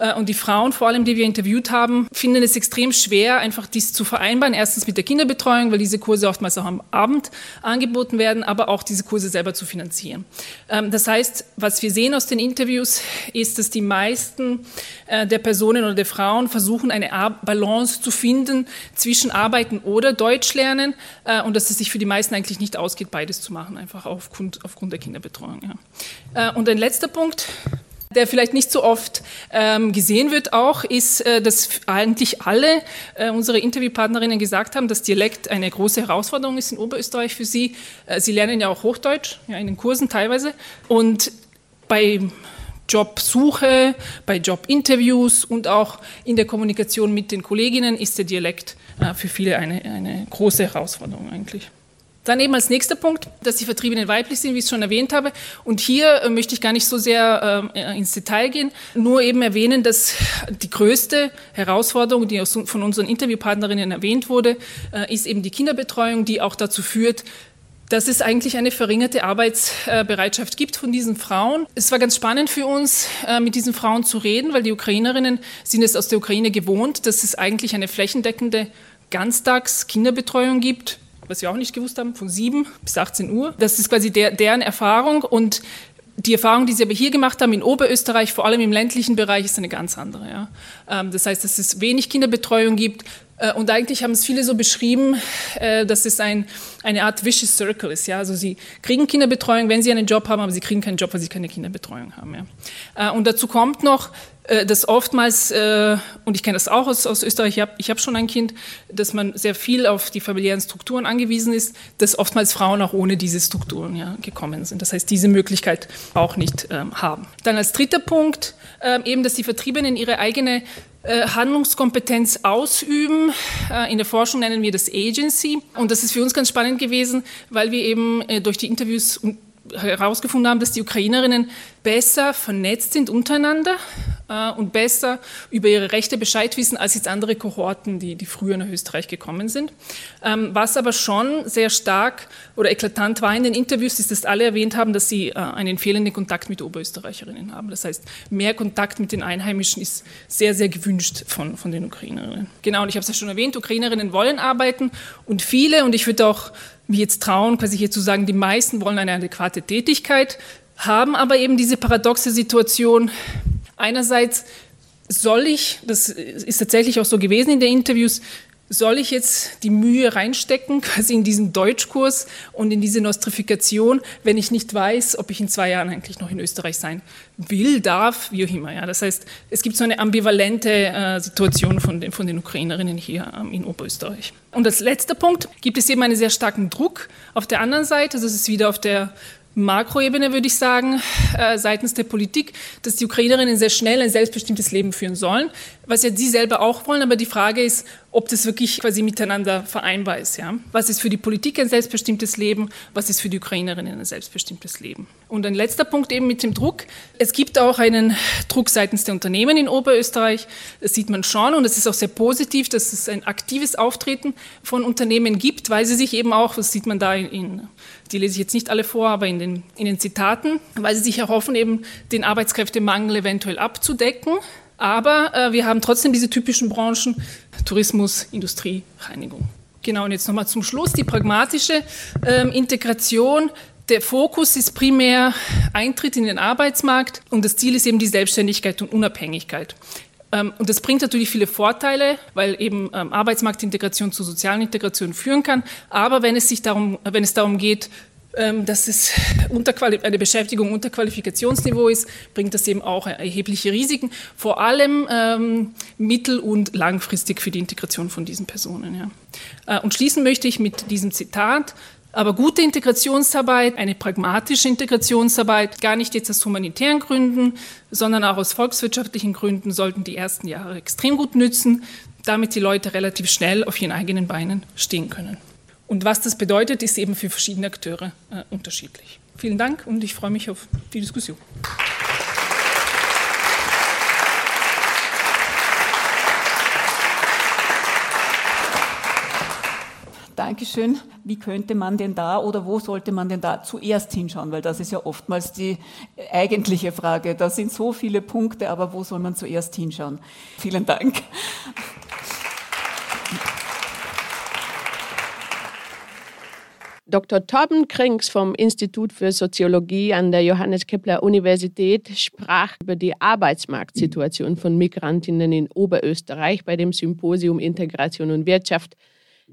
Äh, und die Frauen, vor allem, die wir interviewt haben, finden es extrem schwer, einfach dies zu vereinbaren. Erstens mit der Kinderbetreuung, weil diese Kurse oftmals auch am Abend angeboten werden, aber auch diese Kurse selber zu finanzieren. Ähm, das heißt, was wir sehen aus den Interviews, ist, dass die meisten äh, der Personen oder der Frauen versuchen, eine Balance zu finden zwischen Arbeiten oder Deutsch lernen äh, und dass es sich für die meisten eigentlich nicht ausgeht, beides zu machen, einfach aufgrund, der Kinderbetreuung. Und ein letzter Punkt, der vielleicht nicht so oft ähm, gesehen wird auch, ist, äh, dass eigentlich alle äh, unsere Interviewpartnerinnen gesagt haben, dass Dialekt eine große Herausforderung ist in Oberösterreich für sie. Äh, sie lernen ja auch Hochdeutsch, ja, in den Kursen teilweise. Und bei Jobsuche, bei Jobinterviews und auch in der Kommunikation mit den Kolleginnen ist der Dialekt äh, für viele eine, eine große Herausforderung eigentlich. Dann eben als nächster Punkt, dass die Vertriebenen weiblich sind, wie ich es schon erwähnt habe. Und hier äh, möchte ich gar nicht so sehr äh, ins Detail gehen, nur eben erwähnen, dass die größte Herausforderung, die von unseren Interviewpartnerinnen erwähnt wurde, äh, ist eben die Kinderbetreuung, die auch dazu führt, dass es eigentlich eine verringerte Arbeitsbereitschaft gibt von diesen Frauen. Es war ganz spannend für uns, äh, mit diesen Frauen zu reden, weil die Ukrainerinnen sind es aus der Ukraine gewohnt, dass es eigentlich eine flächendeckende Ganztags-Kinderbetreuung gibt was wir auch nicht gewusst haben, von 7 bis 18 Uhr. Das ist quasi der, deren Erfahrung und die Erfahrung, die sie aber hier gemacht haben in Oberösterreich, vor allem im ländlichen Bereich, ist eine ganz andere. Ja. Ähm, das heißt, dass es wenig Kinderbetreuung gibt. Äh, und eigentlich haben es viele so beschrieben, äh, dass es ein, eine Art vicious circle ist. Ja. Also sie kriegen Kinderbetreuung, wenn sie einen Job haben, aber sie kriegen keinen Job, weil sie keine Kinderbetreuung haben. Ja. Äh, und dazu kommt noch, dass oftmals, und ich kenne das auch aus, aus Österreich, ich habe hab schon ein Kind, dass man sehr viel auf die familiären Strukturen angewiesen ist, dass oftmals Frauen auch ohne diese Strukturen ja, gekommen sind. Das heißt, diese Möglichkeit auch nicht ähm, haben. Dann als dritter Punkt äh, eben, dass die Vertriebenen ihre eigene Handlungskompetenz ausüben. Äh, in der Forschung nennen wir das Agency. Und das ist für uns ganz spannend gewesen, weil wir eben durch die Interviews herausgefunden haben, dass die Ukrainerinnen besser vernetzt sind untereinander äh, und besser über ihre Rechte Bescheid wissen als jetzt andere Kohorten, die, die früher nach Österreich gekommen sind. Ähm, was aber schon sehr stark oder eklatant war in den Interviews, ist, dass alle erwähnt haben, dass sie äh, einen fehlenden Kontakt mit Oberösterreicherinnen haben. Das heißt, mehr Kontakt mit den Einheimischen ist sehr, sehr gewünscht von, von den Ukrainerinnen. Genau, und ich habe es ja schon erwähnt, Ukrainerinnen wollen arbeiten und viele, und ich würde auch mich jetzt trauen, quasi hier zu sagen, die meisten wollen eine adäquate Tätigkeit, haben aber eben diese paradoxe Situation. Einerseits soll ich, das ist tatsächlich auch so gewesen in den Interviews, soll ich jetzt die Mühe reinstecken, quasi in diesen Deutschkurs und in diese Nostrifikation, wenn ich nicht weiß, ob ich in zwei Jahren eigentlich noch in Österreich sein will, darf, wie auch immer. Ja. Das heißt, es gibt so eine ambivalente äh, Situation von den, von den Ukrainerinnen hier ähm, in Oberösterreich. Und als letzter Punkt gibt es eben einen sehr starken Druck auf der anderen Seite, also es ist wieder auf der Makroebene würde ich sagen, äh, seitens der Politik, dass die Ukrainerinnen sehr schnell ein selbstbestimmtes Leben führen sollen, was ja sie selber auch wollen, aber die Frage ist, ob das wirklich quasi miteinander vereinbar ist. Ja? Was ist für die Politik ein selbstbestimmtes Leben, was ist für die Ukrainerinnen ein selbstbestimmtes Leben. Und ein letzter Punkt eben mit dem Druck. Es gibt auch einen Druck seitens der Unternehmen in Oberösterreich, das sieht man schon und es ist auch sehr positiv, dass es ein aktives Auftreten von Unternehmen gibt, weil sie sich eben auch, das sieht man da in, in die lese ich jetzt nicht alle vor, aber in den, in den Zitaten, weil sie sich erhoffen, eben den Arbeitskräftemangel eventuell abzudecken. Aber äh, wir haben trotzdem diese typischen Branchen, Tourismus, Industrie, Reinigung. Genau, und jetzt nochmal zum Schluss die pragmatische ähm, Integration. Der Fokus ist primär Eintritt in den Arbeitsmarkt und das Ziel ist eben die Selbstständigkeit und Unabhängigkeit. Ähm, und das bringt natürlich viele Vorteile, weil eben ähm, Arbeitsmarktintegration zu sozialen Integration führen kann. Aber wenn es sich darum, wenn es darum geht, dass es eine Beschäftigung unter Qualifikationsniveau ist, bringt das eben auch erhebliche Risiken, vor allem ähm, mittel- und langfristig für die Integration von diesen Personen. Ja. Äh, und schließen möchte ich mit diesem Zitat. Aber gute Integrationsarbeit, eine pragmatische Integrationsarbeit, gar nicht jetzt aus humanitären Gründen, sondern auch aus volkswirtschaftlichen Gründen, sollten die ersten Jahre extrem gut nützen, damit die Leute relativ schnell auf ihren eigenen Beinen stehen können. Und was das bedeutet, ist eben für verschiedene Akteure äh, unterschiedlich. Vielen Dank und ich freue mich auf die Diskussion. Dankeschön. Wie könnte man denn da oder wo sollte man denn da zuerst hinschauen? Weil das ist ja oftmals die eigentliche Frage. Da sind so viele Punkte, aber wo soll man zuerst hinschauen? Vielen Dank. Dr. Torben Krings vom Institut für Soziologie an der Johannes Kepler Universität sprach über die Arbeitsmarktsituation von Migrantinnen in Oberösterreich bei dem Symposium Integration und Wirtschaft.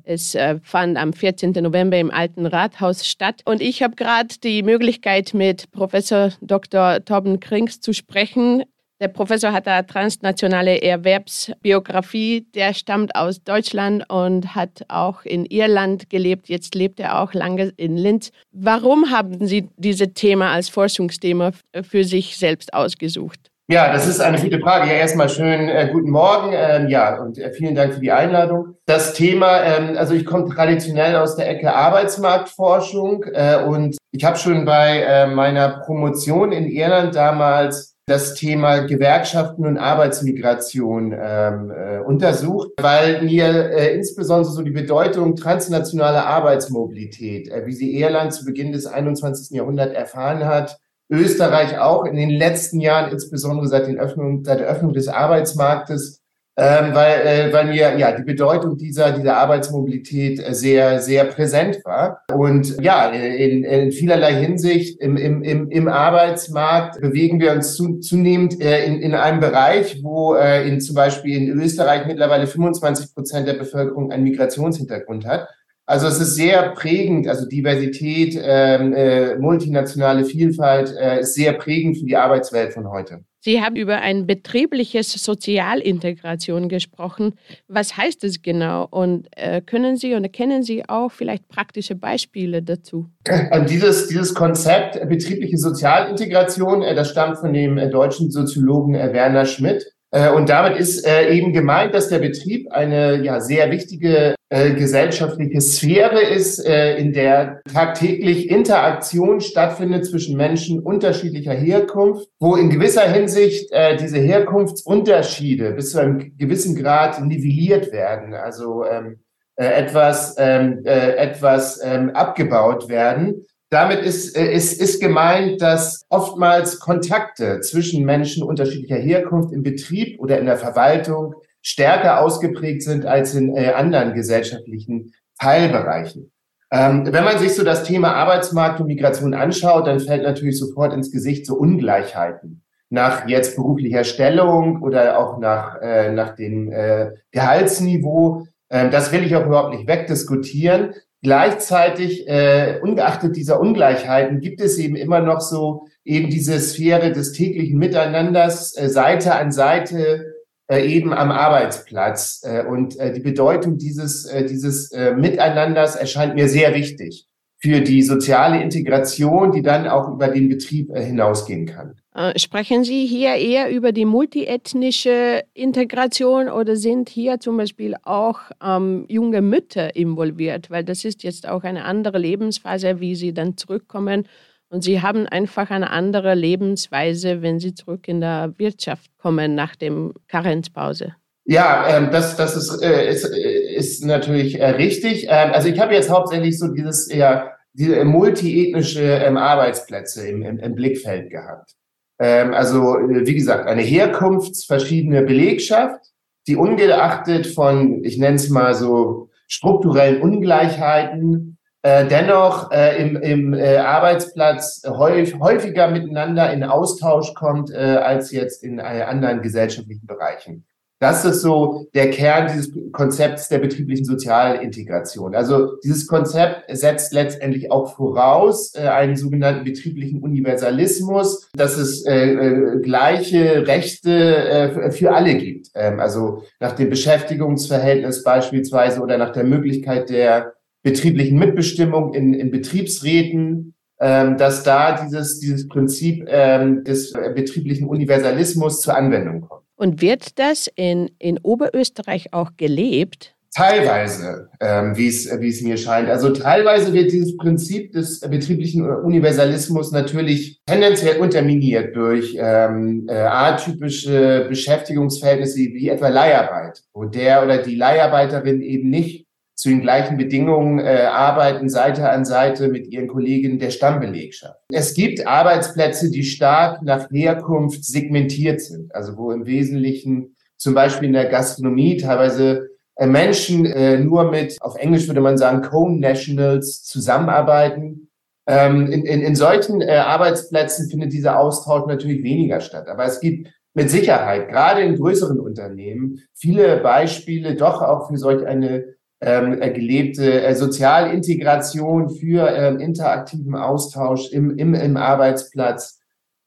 Es äh, fand am 14. November im Alten Rathaus statt. Und ich habe gerade die Möglichkeit, mit Professor Dr. Torben Krings zu sprechen. Der Professor hat eine transnationale Erwerbsbiografie. Der stammt aus Deutschland und hat auch in Irland gelebt. Jetzt lebt er auch lange in Linz. Warum haben Sie dieses Thema als Forschungsthema für sich selbst ausgesucht? Ja, das ist eine gute Frage. Ja, erstmal schön äh, guten Morgen. Ähm, ja, und äh, vielen Dank für die Einladung. Das Thema, ähm, also ich komme traditionell aus der Ecke Arbeitsmarktforschung äh, und ich habe schon bei äh, meiner Promotion in Irland damals das Thema Gewerkschaften und Arbeitsmigration ähm, äh, untersucht, weil mir äh, insbesondere so die Bedeutung transnationaler Arbeitsmobilität, äh, wie sie Irland zu Beginn des 21. Jahrhunderts erfahren hat, Österreich auch in den letzten Jahren, insbesondere seit, den Öffnung, seit der Öffnung des Arbeitsmarktes, ähm, weil, äh, weil mir ja die Bedeutung dieser, dieser Arbeitsmobilität äh, sehr, sehr präsent war. Und ja, in, in vielerlei Hinsicht im, im, im, im Arbeitsmarkt bewegen wir uns zu, zunehmend äh, in, in einem Bereich, wo äh, in zum Beispiel in Österreich mittlerweile 25 Prozent der Bevölkerung einen Migrationshintergrund hat. Also es ist sehr prägend, also Diversität, ähm, äh, multinationale Vielfalt äh, ist sehr prägend für die Arbeitswelt von heute. Sie haben über ein betriebliches Sozialintegration gesprochen. Was heißt es genau? Und äh, können Sie und kennen Sie auch vielleicht praktische Beispiele dazu? Und dieses, dieses Konzept betriebliche Sozialintegration, äh, das stammt von dem äh, deutschen Soziologen äh, Werner Schmidt. Äh, und damit ist äh, eben gemeint, dass der Betrieb eine ja sehr wichtige äh, gesellschaftliche Sphäre ist, äh, in der tagtäglich Interaktion stattfindet zwischen Menschen unterschiedlicher Herkunft, wo in gewisser Hinsicht äh, diese Herkunftsunterschiede bis zu einem gewissen Grad nivelliert werden, also ähm, äh, etwas, ähm, etwas ähm, abgebaut werden. Damit ist, äh, ist, ist gemeint, dass oftmals Kontakte zwischen Menschen unterschiedlicher Herkunft im Betrieb oder in der Verwaltung stärker ausgeprägt sind als in äh, anderen gesellschaftlichen Teilbereichen. Ähm, wenn man sich so das Thema Arbeitsmarkt und Migration anschaut, dann fällt natürlich sofort ins Gesicht so Ungleichheiten nach jetzt beruflicher Stellung oder auch nach, äh, nach dem äh, Gehaltsniveau. Ähm, das will ich auch überhaupt nicht wegdiskutieren. Gleichzeitig, äh, ungeachtet dieser Ungleichheiten, gibt es eben immer noch so eben diese Sphäre des täglichen Miteinanders, äh, Seite an Seite, eben am Arbeitsplatz. Äh, und äh, die Bedeutung dieses, äh, dieses äh, Miteinanders erscheint mir sehr wichtig für die soziale Integration, die dann auch über den Betrieb äh, hinausgehen kann. Äh, sprechen Sie hier eher über die multiethnische Integration oder sind hier zum Beispiel auch ähm, junge Mütter involviert? Weil das ist jetzt auch eine andere Lebensphase, wie sie dann zurückkommen. Und sie haben einfach eine andere Lebensweise, wenn sie zurück in der Wirtschaft kommen nach dem Karenzpause. Ja, ähm, das, das ist, äh, ist, äh, ist natürlich äh, richtig. Ähm, also ich habe jetzt hauptsächlich so dieses eher diese multiethnische ähm, Arbeitsplätze im, im, im Blickfeld gehabt. Ähm, also, äh, wie gesagt, eine herkunftsverschiedene Belegschaft, die ungeachtet von, ich nenne es mal so, strukturellen Ungleichheiten, äh, dennoch äh, im, im äh, Arbeitsplatz häufig, häufiger miteinander in Austausch kommt, äh, als jetzt in äh, anderen gesellschaftlichen Bereichen. Das ist so der Kern dieses Konzepts der betrieblichen Sozialintegration. Also dieses Konzept setzt letztendlich auch voraus äh, einen sogenannten betrieblichen Universalismus, dass es äh, äh, gleiche Rechte äh, für alle gibt. Ähm, also nach dem Beschäftigungsverhältnis beispielsweise oder nach der Möglichkeit der betrieblichen Mitbestimmung in, in Betriebsräten, ähm, dass da dieses, dieses Prinzip ähm, des betrieblichen Universalismus zur Anwendung kommt. Und wird das in, in Oberösterreich auch gelebt? Teilweise, ähm, wie es wie es mir scheint. Also teilweise wird dieses Prinzip des betrieblichen Universalismus natürlich tendenziell unterminiert durch ähm, äh, atypische Beschäftigungsverhältnisse wie etwa Leiharbeit, wo der oder die Leiharbeiterin eben nicht zu den gleichen Bedingungen äh, arbeiten, Seite an Seite mit ihren Kolleginnen der Stammbelegschaft. Es gibt Arbeitsplätze, die stark nach Herkunft segmentiert sind, also wo im Wesentlichen zum Beispiel in der Gastronomie teilweise äh, Menschen äh, nur mit, auf Englisch würde man sagen, Co-Nationals zusammenarbeiten. Ähm, in, in, in solchen äh, Arbeitsplätzen findet dieser Austausch natürlich weniger statt. Aber es gibt mit Sicherheit, gerade in größeren Unternehmen, viele Beispiele doch auch für solch eine ähm, äh, gelebte äh, Sozialintegration für ähm, interaktiven Austausch im, im, im Arbeitsplatz,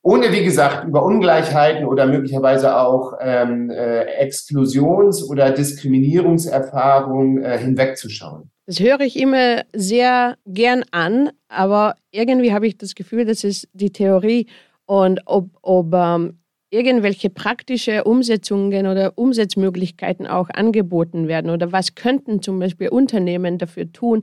ohne, wie gesagt, über Ungleichheiten oder möglicherweise auch ähm, äh, Exklusions- oder Diskriminierungserfahrungen äh, hinwegzuschauen. Das höre ich immer sehr gern an, aber irgendwie habe ich das Gefühl, das ist die Theorie. Und ob, ob ähm, irgendwelche praktische Umsetzungen oder Umsetzmöglichkeiten auch angeboten werden? Oder was könnten zum Beispiel Unternehmen dafür tun,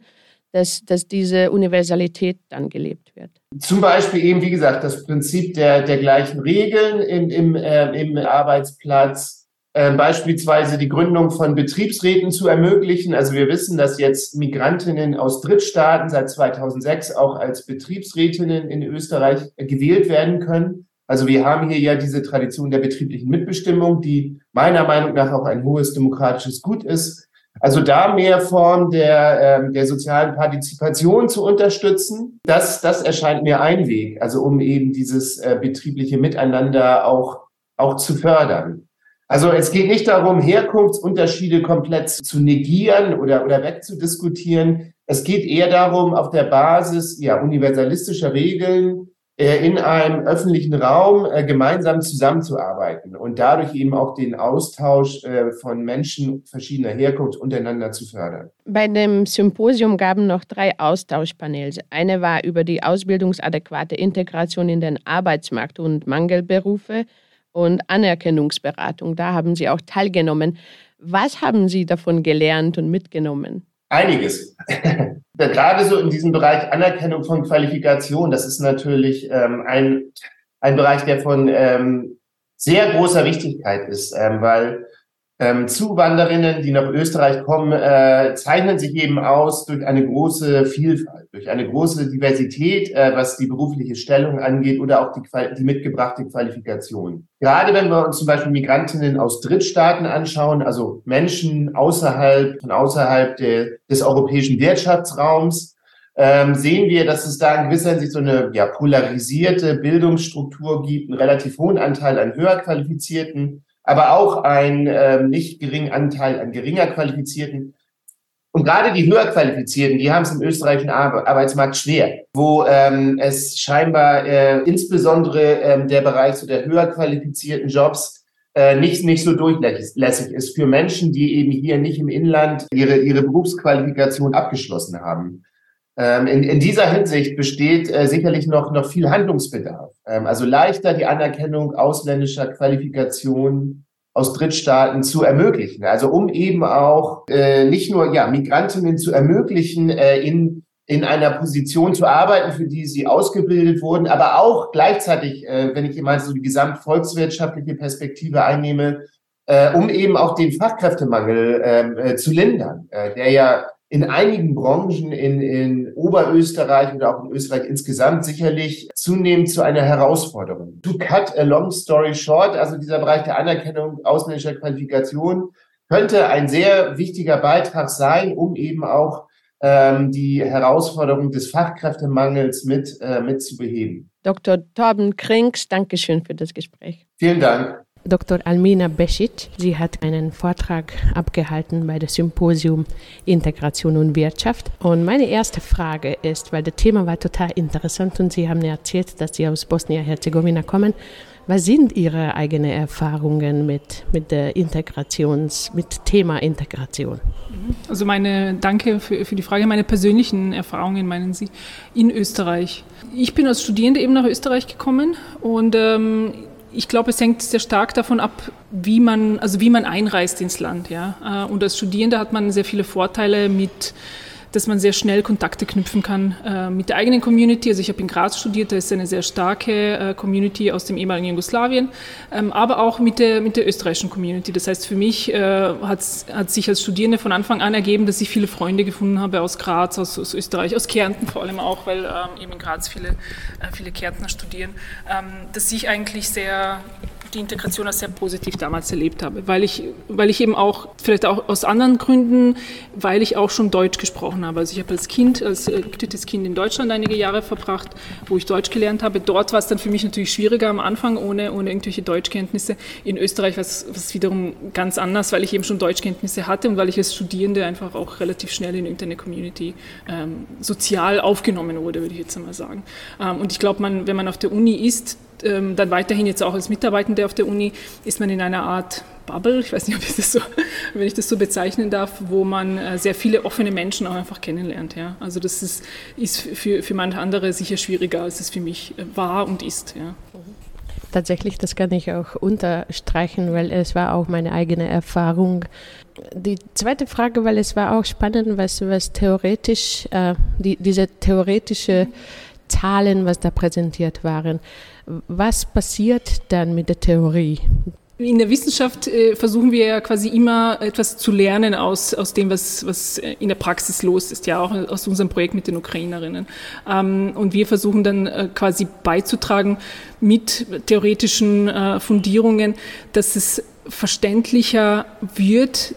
dass, dass diese Universalität dann gelebt wird? Zum Beispiel eben, wie gesagt, das Prinzip der, der gleichen Regeln im, im, äh, im Arbeitsplatz, äh, beispielsweise die Gründung von Betriebsräten zu ermöglichen. Also wir wissen, dass jetzt Migrantinnen aus Drittstaaten seit 2006 auch als Betriebsrätinnen in Österreich gewählt werden können. Also wir haben hier ja diese Tradition der betrieblichen Mitbestimmung, die meiner Meinung nach auch ein hohes demokratisches Gut ist. Also da mehr Form der, ähm, der sozialen Partizipation zu unterstützen, das, das erscheint mir ein Weg, also um eben dieses äh, betriebliche Miteinander auch, auch zu fördern. Also es geht nicht darum, Herkunftsunterschiede komplett zu negieren oder, oder wegzudiskutieren. Es geht eher darum, auf der Basis ja, universalistischer Regeln in einem öffentlichen Raum äh, gemeinsam zusammenzuarbeiten und dadurch eben auch den Austausch äh, von Menschen verschiedener Herkunft untereinander zu fördern. Bei dem Symposium gaben noch drei Austauschpanels. Eine war über die ausbildungsadäquate Integration in den Arbeitsmarkt und Mangelberufe und Anerkennungsberatung. Da haben Sie auch teilgenommen. Was haben Sie davon gelernt und mitgenommen? Einiges. Gerade so in diesem Bereich Anerkennung von Qualifikation, das ist natürlich ähm, ein, ein Bereich, der von ähm, sehr großer Wichtigkeit ist, ähm, weil ähm, Zuwanderinnen, die nach Österreich kommen, äh, zeichnen sich eben aus durch eine große Vielfalt, durch eine große Diversität, äh, was die berufliche Stellung angeht oder auch die, die mitgebrachte Qualifikation. Gerade wenn wir uns zum Beispiel Migrantinnen aus Drittstaaten anschauen, also Menschen außerhalb, von außerhalb de, des europäischen Wirtschaftsraums, ähm, sehen wir, dass es da in gewisser Hinsicht so eine ja, polarisierte Bildungsstruktur gibt, einen relativ hohen Anteil an höher qualifizierten aber auch ein äh, nicht geringen Anteil an geringer Qualifizierten. Und gerade die höher Qualifizierten, die haben es im österreichischen Arbeitsmarkt schwer, wo ähm, es scheinbar äh, insbesondere ähm, der Bereich so der höher qualifizierten Jobs äh, nicht, nicht so durchlässig ist für Menschen, die eben hier nicht im Inland ihre, ihre Berufsqualifikation abgeschlossen haben. Ähm, in, in dieser Hinsicht besteht äh, sicherlich noch, noch viel Handlungsbedarf. Ähm, also leichter die Anerkennung ausländischer Qualifikationen aus Drittstaaten zu ermöglichen. Also um eben auch äh, nicht nur ja, Migrantinnen zu ermöglichen, äh, in, in einer Position zu arbeiten, für die sie ausgebildet wurden, aber auch gleichzeitig, äh, wenn ich immer so die gesamtvolkswirtschaftliche Perspektive einnehme, äh, um eben auch den Fachkräftemangel ähm, äh, zu lindern, äh, der ja in einigen Branchen in, in Oberösterreich oder auch in Österreich insgesamt sicherlich zunehmend zu einer Herausforderung. To cut a long story short, also dieser Bereich der Anerkennung ausländischer Qualifikation könnte ein sehr wichtiger Beitrag sein, um eben auch ähm, die Herausforderung des Fachkräftemangels mit, äh, mit zu beheben. Dr. Torben Krinks, Dankeschön für das Gespräch. Vielen Dank. Dr. Almina Besic. Sie hat einen Vortrag abgehalten bei dem Symposium Integration und Wirtschaft. Und meine erste Frage ist, weil das Thema war total interessant und Sie haben erzählt, dass Sie aus Bosnien-Herzegowina kommen. Was sind Ihre eigenen Erfahrungen mit, mit der Integrations, mit Thema Integration? Also meine, danke für, für die Frage, meine persönlichen Erfahrungen meinen Sie in Österreich. Ich bin als Studierende eben nach Österreich gekommen und ähm, ich glaube, es hängt sehr stark davon ab, wie man, also wie man einreist ins Land. Ja? Äh, und als Studierende hat man sehr viele Vorteile mit dass man sehr schnell Kontakte knüpfen kann äh, mit der eigenen Community. Also ich habe in Graz studiert, da ist eine sehr starke äh, Community aus dem ehemaligen Jugoslawien, ähm, aber auch mit der, mit der österreichischen Community. Das heißt, für mich äh, hat sich als Studierende von Anfang an ergeben, dass ich viele Freunde gefunden habe aus Graz, aus, aus Österreich, aus Kärnten vor allem auch, weil ähm, eben in Graz viele, äh, viele Kärntner studieren, ähm, dass ich eigentlich sehr die Integration als sehr positiv damals erlebt habe, weil ich, weil ich eben auch, vielleicht auch aus anderen Gründen, weil ich auch schon Deutsch gesprochen habe. Also ich habe als Kind, als äh, drittes Kind in Deutschland einige Jahre verbracht, wo ich Deutsch gelernt habe. Dort war es dann für mich natürlich schwieriger am Anfang, ohne, ohne irgendwelche Deutschkenntnisse. In Österreich war es wiederum ganz anders, weil ich eben schon Deutschkenntnisse hatte und weil ich als Studierende einfach auch relativ schnell in irgendeine Community ähm, sozial aufgenommen wurde, würde ich jetzt einmal sagen. Ähm, und ich glaube, man, wenn man auf der Uni ist, ähm, dann weiterhin jetzt auch als Mitarbeitende auf der Uni ist man in einer Art Bubble, ich weiß nicht, ob ich das so, wenn ich das so bezeichnen darf, wo man äh, sehr viele offene Menschen auch einfach kennenlernt. Ja. Also das ist, ist für, für manche andere sicher schwieriger, als es für mich äh, war und ist. Ja. Tatsächlich, das kann ich auch unterstreichen, weil es war auch meine eigene Erfahrung. Die zweite Frage, weil es war auch spannend, was, was theoretisch, äh, die, diese theoretische Zahlen, was da präsentiert waren. Was passiert dann mit der Theorie? In der Wissenschaft äh, versuchen wir ja quasi immer etwas zu lernen aus, aus dem, was, was in der Praxis los ist, ja auch aus unserem Projekt mit den Ukrainerinnen. Ähm, und wir versuchen dann äh, quasi beizutragen mit theoretischen äh, Fundierungen, dass es verständlicher wird,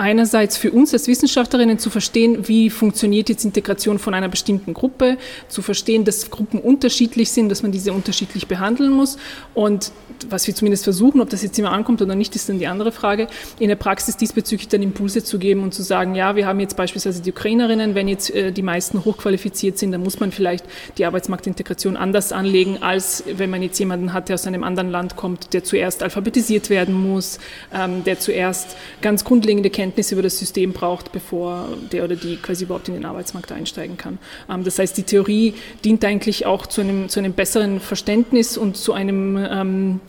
einerseits für uns als Wissenschaftlerinnen zu verstehen, wie funktioniert jetzt Integration von einer bestimmten Gruppe, zu verstehen, dass Gruppen unterschiedlich sind, dass man diese unterschiedlich behandeln muss. Und was wir zumindest versuchen, ob das jetzt immer ankommt oder nicht, ist dann die andere Frage, in der Praxis diesbezüglich dann Impulse zu geben und zu sagen, ja, wir haben jetzt beispielsweise die Ukrainerinnen, wenn jetzt äh, die meisten hochqualifiziert sind, dann muss man vielleicht die Arbeitsmarktintegration anders anlegen, als wenn man jetzt jemanden hat, der aus einem anderen Land kommt, der zuerst alphabetisiert werden muss, ähm, der zuerst ganz grundlegende Kenntnisse Kenntnis über das System braucht, bevor der oder die quasi überhaupt in den Arbeitsmarkt einsteigen kann. Ähm, das heißt, die Theorie dient eigentlich auch zu einem, zu einem besseren Verständnis und zu einem, ähm,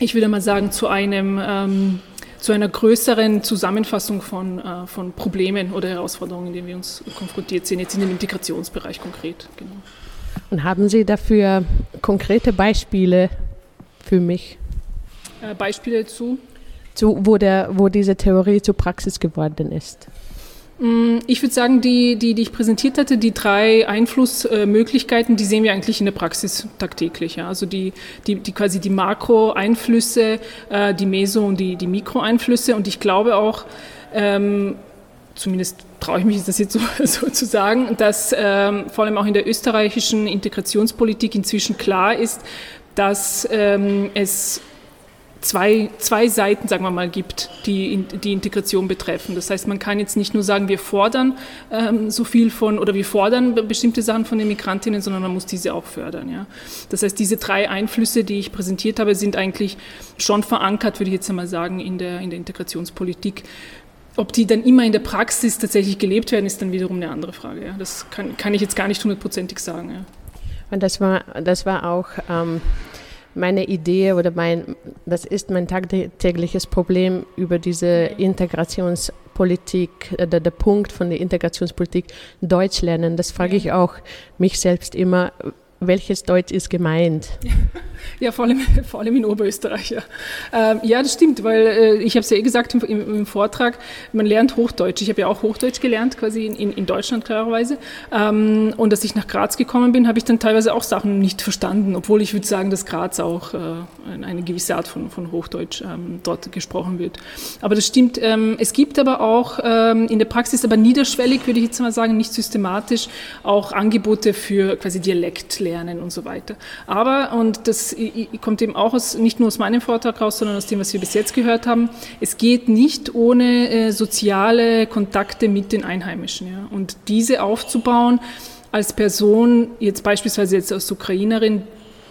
ich würde mal sagen, zu einem ähm, zu einer größeren Zusammenfassung von, äh, von Problemen oder Herausforderungen, in denen wir uns konfrontiert sehen, jetzt in dem Integrationsbereich konkret. Genau. Und haben Sie dafür konkrete Beispiele für mich? Äh, Beispiele zu? Zu, wo, der, wo diese Theorie zur Praxis geworden ist? Mm, ich würde sagen, die, die, die ich präsentiert hatte, die drei Einflussmöglichkeiten, die sehen wir eigentlich in der Praxis tagtäglich. Ja. Also die, die, die quasi die Makro-Einflüsse, äh, die Meso- und die, die Mikro-Einflüsse. Und ich glaube auch, ähm, zumindest traue ich mich das jetzt so, so zu sagen, dass ähm, vor allem auch in der österreichischen Integrationspolitik inzwischen klar ist, dass ähm, es zwei, zwei Seiten, sagen wir mal, gibt, die die Integration betreffen. Das heißt, man kann jetzt nicht nur sagen, wir fordern ähm, so viel von oder wir fordern bestimmte Sachen von den Migrantinnen, sondern man muss diese auch fördern. Ja. Das heißt, diese drei Einflüsse, die ich präsentiert habe, sind eigentlich schon verankert, würde ich jetzt einmal sagen, in der, in der Integrationspolitik. Ob die dann immer in der Praxis tatsächlich gelebt werden, ist dann wiederum eine andere Frage. Ja. Das kann, kann ich jetzt gar nicht hundertprozentig sagen. Ja. Und das war, das war auch ähm, meine Idee oder mein, das ist mein tagtägliches Problem über diese Integrationspolitik, äh, der, der Punkt von der Integrationspolitik Deutsch lernen. Das frage ich auch mich selbst immer, welches Deutsch ist gemeint? Ja, vor allem, vor allem in Oberösterreich. Ja, ähm, ja das stimmt, weil äh, ich habe es ja eh gesagt im, im, Vortrag, man lernt Hochdeutsch. Ich habe ja auch Hochdeutsch gelernt, quasi in, in, Deutschland klarerweise. Ähm, und als ich nach Graz gekommen bin, habe ich dann teilweise auch Sachen nicht verstanden, obwohl ich würde sagen, dass Graz auch äh, eine gewisse Art von, von Hochdeutsch ähm, dort gesprochen wird. Aber das stimmt. Ähm, es gibt aber auch ähm, in der Praxis, aber niederschwellig, würde ich jetzt mal sagen, nicht systematisch, auch Angebote für quasi Dialekt lernen und so weiter. Aber, und das kommt eben auch aus, nicht nur aus meinem Vortrag raus, sondern aus dem, was wir bis jetzt gehört haben, es geht nicht ohne äh, soziale Kontakte mit den Einheimischen. Ja. Und diese aufzubauen als Person, jetzt beispielsweise jetzt als Ukrainerin,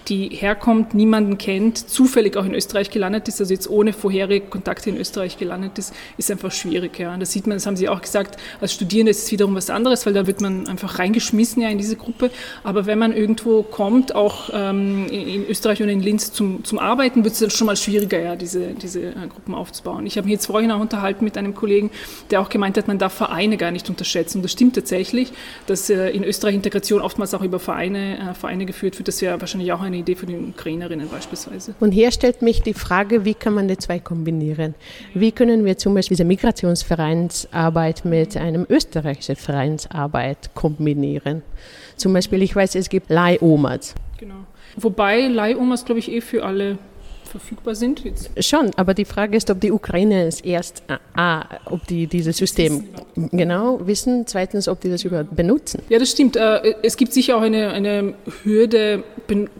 die herkommt, niemanden kennt, zufällig auch in Österreich gelandet ist, also jetzt ohne vorherige Kontakte in Österreich gelandet ist, ist einfach schwierig. Ja. Und das sieht man, das haben Sie auch gesagt, als Studierende ist es wiederum was anderes, weil da wird man einfach reingeschmissen ja in diese Gruppe. Aber wenn man irgendwo kommt, auch ähm, in Österreich und in Linz zum, zum Arbeiten, wird es dann schon mal schwieriger, ja, diese, diese äh, Gruppen aufzubauen. Ich habe mich jetzt vorhin auch unterhalten mit einem Kollegen, der auch gemeint hat, man darf Vereine gar nicht unterschätzen. Und das stimmt tatsächlich, dass äh, in Österreich Integration oftmals auch über Vereine, äh, Vereine geführt wird. Das wäre wahrscheinlich auch eine eine Idee von den Ukrainerinnen beispielsweise. Und hier stellt mich die Frage, wie kann man die zwei kombinieren? Wie können wir zum Beispiel diese Migrationsvereinsarbeit mit einem österreichischen Vereinsarbeit kombinieren? Zum Beispiel, ich weiß, es gibt Leihomas. Genau. Wobei Leihomas, glaube ich, eh für alle verfügbar sind. Jetzt. Schon, aber die Frage ist, ob die Ukraine es erst, ah, ob die dieses System wissen genau wissen, zweitens, ob die das überhaupt benutzen. Ja, das stimmt. Äh, es gibt sicher auch eine, eine Hürde,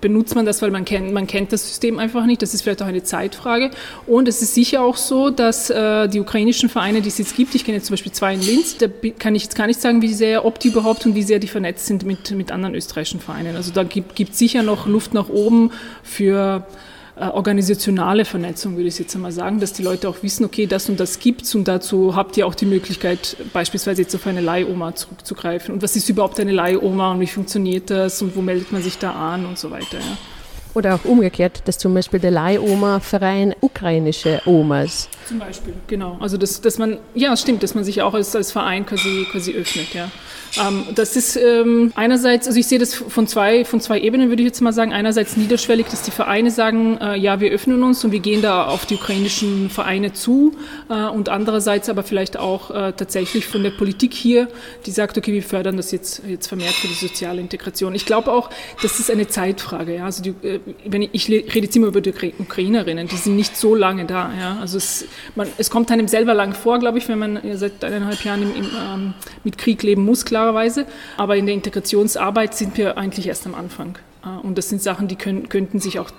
benutzt man das, weil man kennt, man kennt das System einfach nicht. Das ist vielleicht auch eine Zeitfrage. Und es ist sicher auch so, dass äh, die ukrainischen Vereine, die es jetzt gibt, ich kenne jetzt zum Beispiel zwei in Linz, da kann ich jetzt gar nicht sagen, wie sehr, ob die überhaupt und wie sehr die vernetzt sind mit, mit anderen österreichischen Vereinen. Also da gibt es sicher noch Luft nach oben für äh, organisationale Vernetzung, würde ich jetzt einmal sagen, dass die Leute auch wissen, okay, das und das gibt's und dazu habt ihr auch die Möglichkeit, beispielsweise jetzt auf eine Leihoma zurückzugreifen. Und was ist überhaupt eine Leihoma und wie funktioniert das und wo meldet man sich da an und so weiter. Ja. Oder auch umgekehrt, dass zum Beispiel der Leihoma-Verein ukrainische Omas. Zum Beispiel, genau. Also dass, dass man, ja, es stimmt, dass man sich auch als, als Verein quasi, quasi öffnet, ja. Ähm, das ist ähm, einerseits, also ich sehe das von zwei, von zwei Ebenen, würde ich jetzt mal sagen. Einerseits niederschwellig, dass die Vereine sagen, äh, ja, wir öffnen uns und wir gehen da auf die ukrainischen Vereine zu. Äh, und andererseits aber vielleicht auch äh, tatsächlich von der Politik hier, die sagt, okay, wir fördern das jetzt, jetzt vermehrt für die soziale Integration. Ich glaube auch, das ist eine Zeitfrage. Ja? Also die, äh, wenn ich, ich rede jetzt immer über die Ukrainerinnen, die sind nicht so lange da. Ja? Also es, man, es kommt einem selber lang vor, glaube ich, wenn man seit eineinhalb Jahren im, im, ähm, mit Krieg leben muss, klar klarerweise. Aber in der Integrationsarbeit sind wir eigentlich erst am Anfang. Äh, und das sind Sachen, die können, könnten sich auch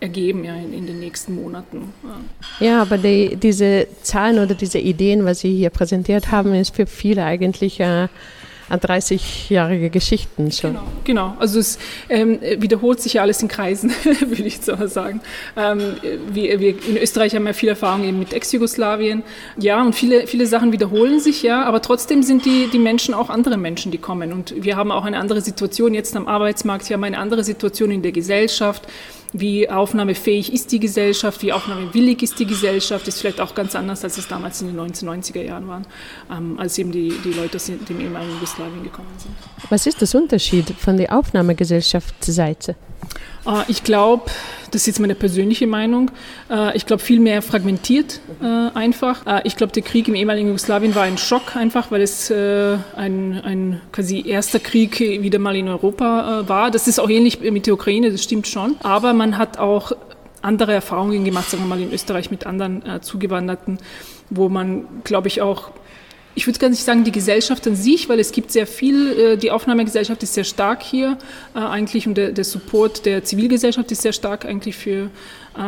ergeben ja, in, in den nächsten Monaten. Ja, aber die, diese Zahlen oder diese Ideen, was Sie hier präsentiert haben, ist für viele eigentlich äh, 30-jährige Geschichten schon. Genau, genau. also es ähm, wiederholt sich ja alles in Kreisen, würde ich so sagen. Ähm, wir, wir, in Österreich haben ja viel Erfahrung eben mit Ex-Jugoslawien. Ja, und viele, viele Sachen wiederholen sich, ja, aber trotzdem sind die, die Menschen auch andere Menschen, die kommen. Und wir haben auch eine andere Situation jetzt am Arbeitsmarkt, wir haben eine andere Situation in der Gesellschaft wie aufnahmefähig ist die Gesellschaft, wie aufnahmewillig ist die Gesellschaft, ist vielleicht auch ganz anders, als es damals in den 1990er Jahren war, ähm, als eben die, die Leute aus dem ehemaligen Jugoslawien gekommen sind. Was ist das Unterschied von der Aufnahmegesellschaftsseite? Äh, ich glaube, das ist jetzt meine persönliche Meinung, äh, ich glaube viel mehr fragmentiert äh, einfach. Ich glaube, der Krieg im ehemaligen Jugoslawien war ein Schock einfach, weil es ein, ein quasi erster Krieg wieder mal in Europa war. Das ist auch ähnlich mit der Ukraine, das stimmt schon. Aber man hat auch andere Erfahrungen gemacht, sagen wir mal in Österreich mit anderen Zugewanderten, wo man, glaube ich, auch ich würde gar nicht sagen die Gesellschaft an sich, weil es gibt sehr viel, äh, die Aufnahmegesellschaft ist sehr stark hier äh, eigentlich und der, der Support der Zivilgesellschaft ist sehr stark eigentlich für,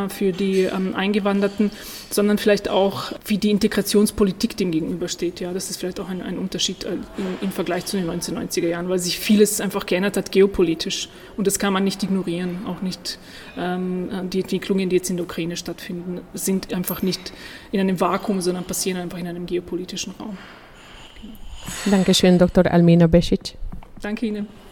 für die ähm, Eingewanderten, sondern vielleicht auch, wie die Integrationspolitik dem gegenübersteht. Ja, das ist vielleicht auch ein, ein Unterschied im, Vergleich zu den 1990er Jahren, weil sich vieles einfach geändert hat geopolitisch und das kann man nicht ignorieren. Auch nicht ähm, die Entwicklungen, die jetzt in der Ukraine stattfinden, sind einfach nicht in einem Vakuum, sondern passieren einfach in einem geopolitischen Raum. Dankeschön, Dr. Almina Besic. Danke Ihnen.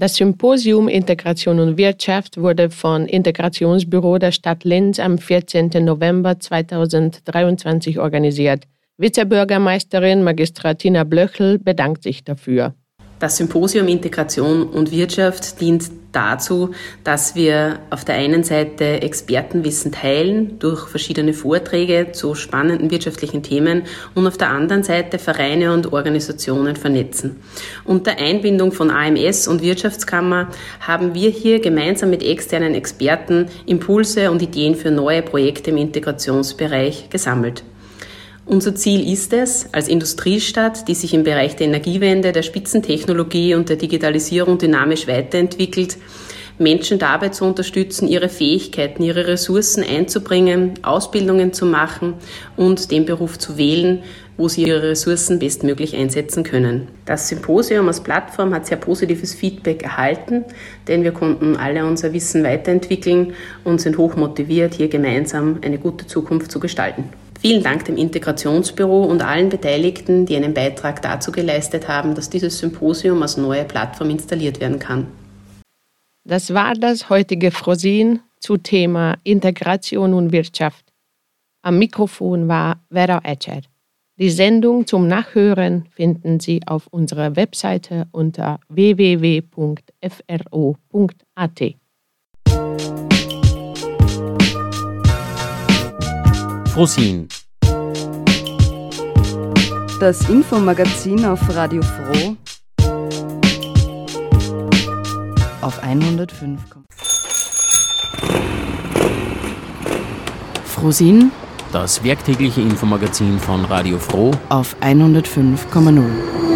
Das Symposium Integration und Wirtschaft wurde vom Integrationsbüro der Stadt Linz am 14. November 2023 organisiert. Vizebürgermeisterin Magistratina Blöchel bedankt sich dafür. Das Symposium Integration und Wirtschaft dient dazu, dass wir auf der einen Seite Expertenwissen teilen durch verschiedene Vorträge zu spannenden wirtschaftlichen Themen und auf der anderen Seite Vereine und Organisationen vernetzen. Unter Einbindung von AMS und Wirtschaftskammer haben wir hier gemeinsam mit externen Experten Impulse und Ideen für neue Projekte im Integrationsbereich gesammelt. Unser Ziel ist es, als Industriestadt, die sich im Bereich der Energiewende, der Spitzentechnologie und der Digitalisierung dynamisch weiterentwickelt, Menschen dabei zu unterstützen, ihre Fähigkeiten, ihre Ressourcen einzubringen, Ausbildungen zu machen und den Beruf zu wählen, wo sie ihre Ressourcen bestmöglich einsetzen können. Das Symposium als Plattform hat sehr positives Feedback erhalten, denn wir konnten alle unser Wissen weiterentwickeln und sind hoch motiviert, hier gemeinsam eine gute Zukunft zu gestalten. Vielen Dank dem Integrationsbüro und allen Beteiligten, die einen Beitrag dazu geleistet haben, dass dieses Symposium als neue Plattform installiert werden kann. Das war das heutige Frosin zu Thema Integration und Wirtschaft. Am Mikrofon war Vera Etcher. Die Sendung zum Nachhören finden Sie auf unserer Webseite unter www.fro.at. Frosin. Das Infomagazin auf Radio Froh auf 105. Frosin. Das werktägliche Infomagazin von Radio Froh auf 105,0.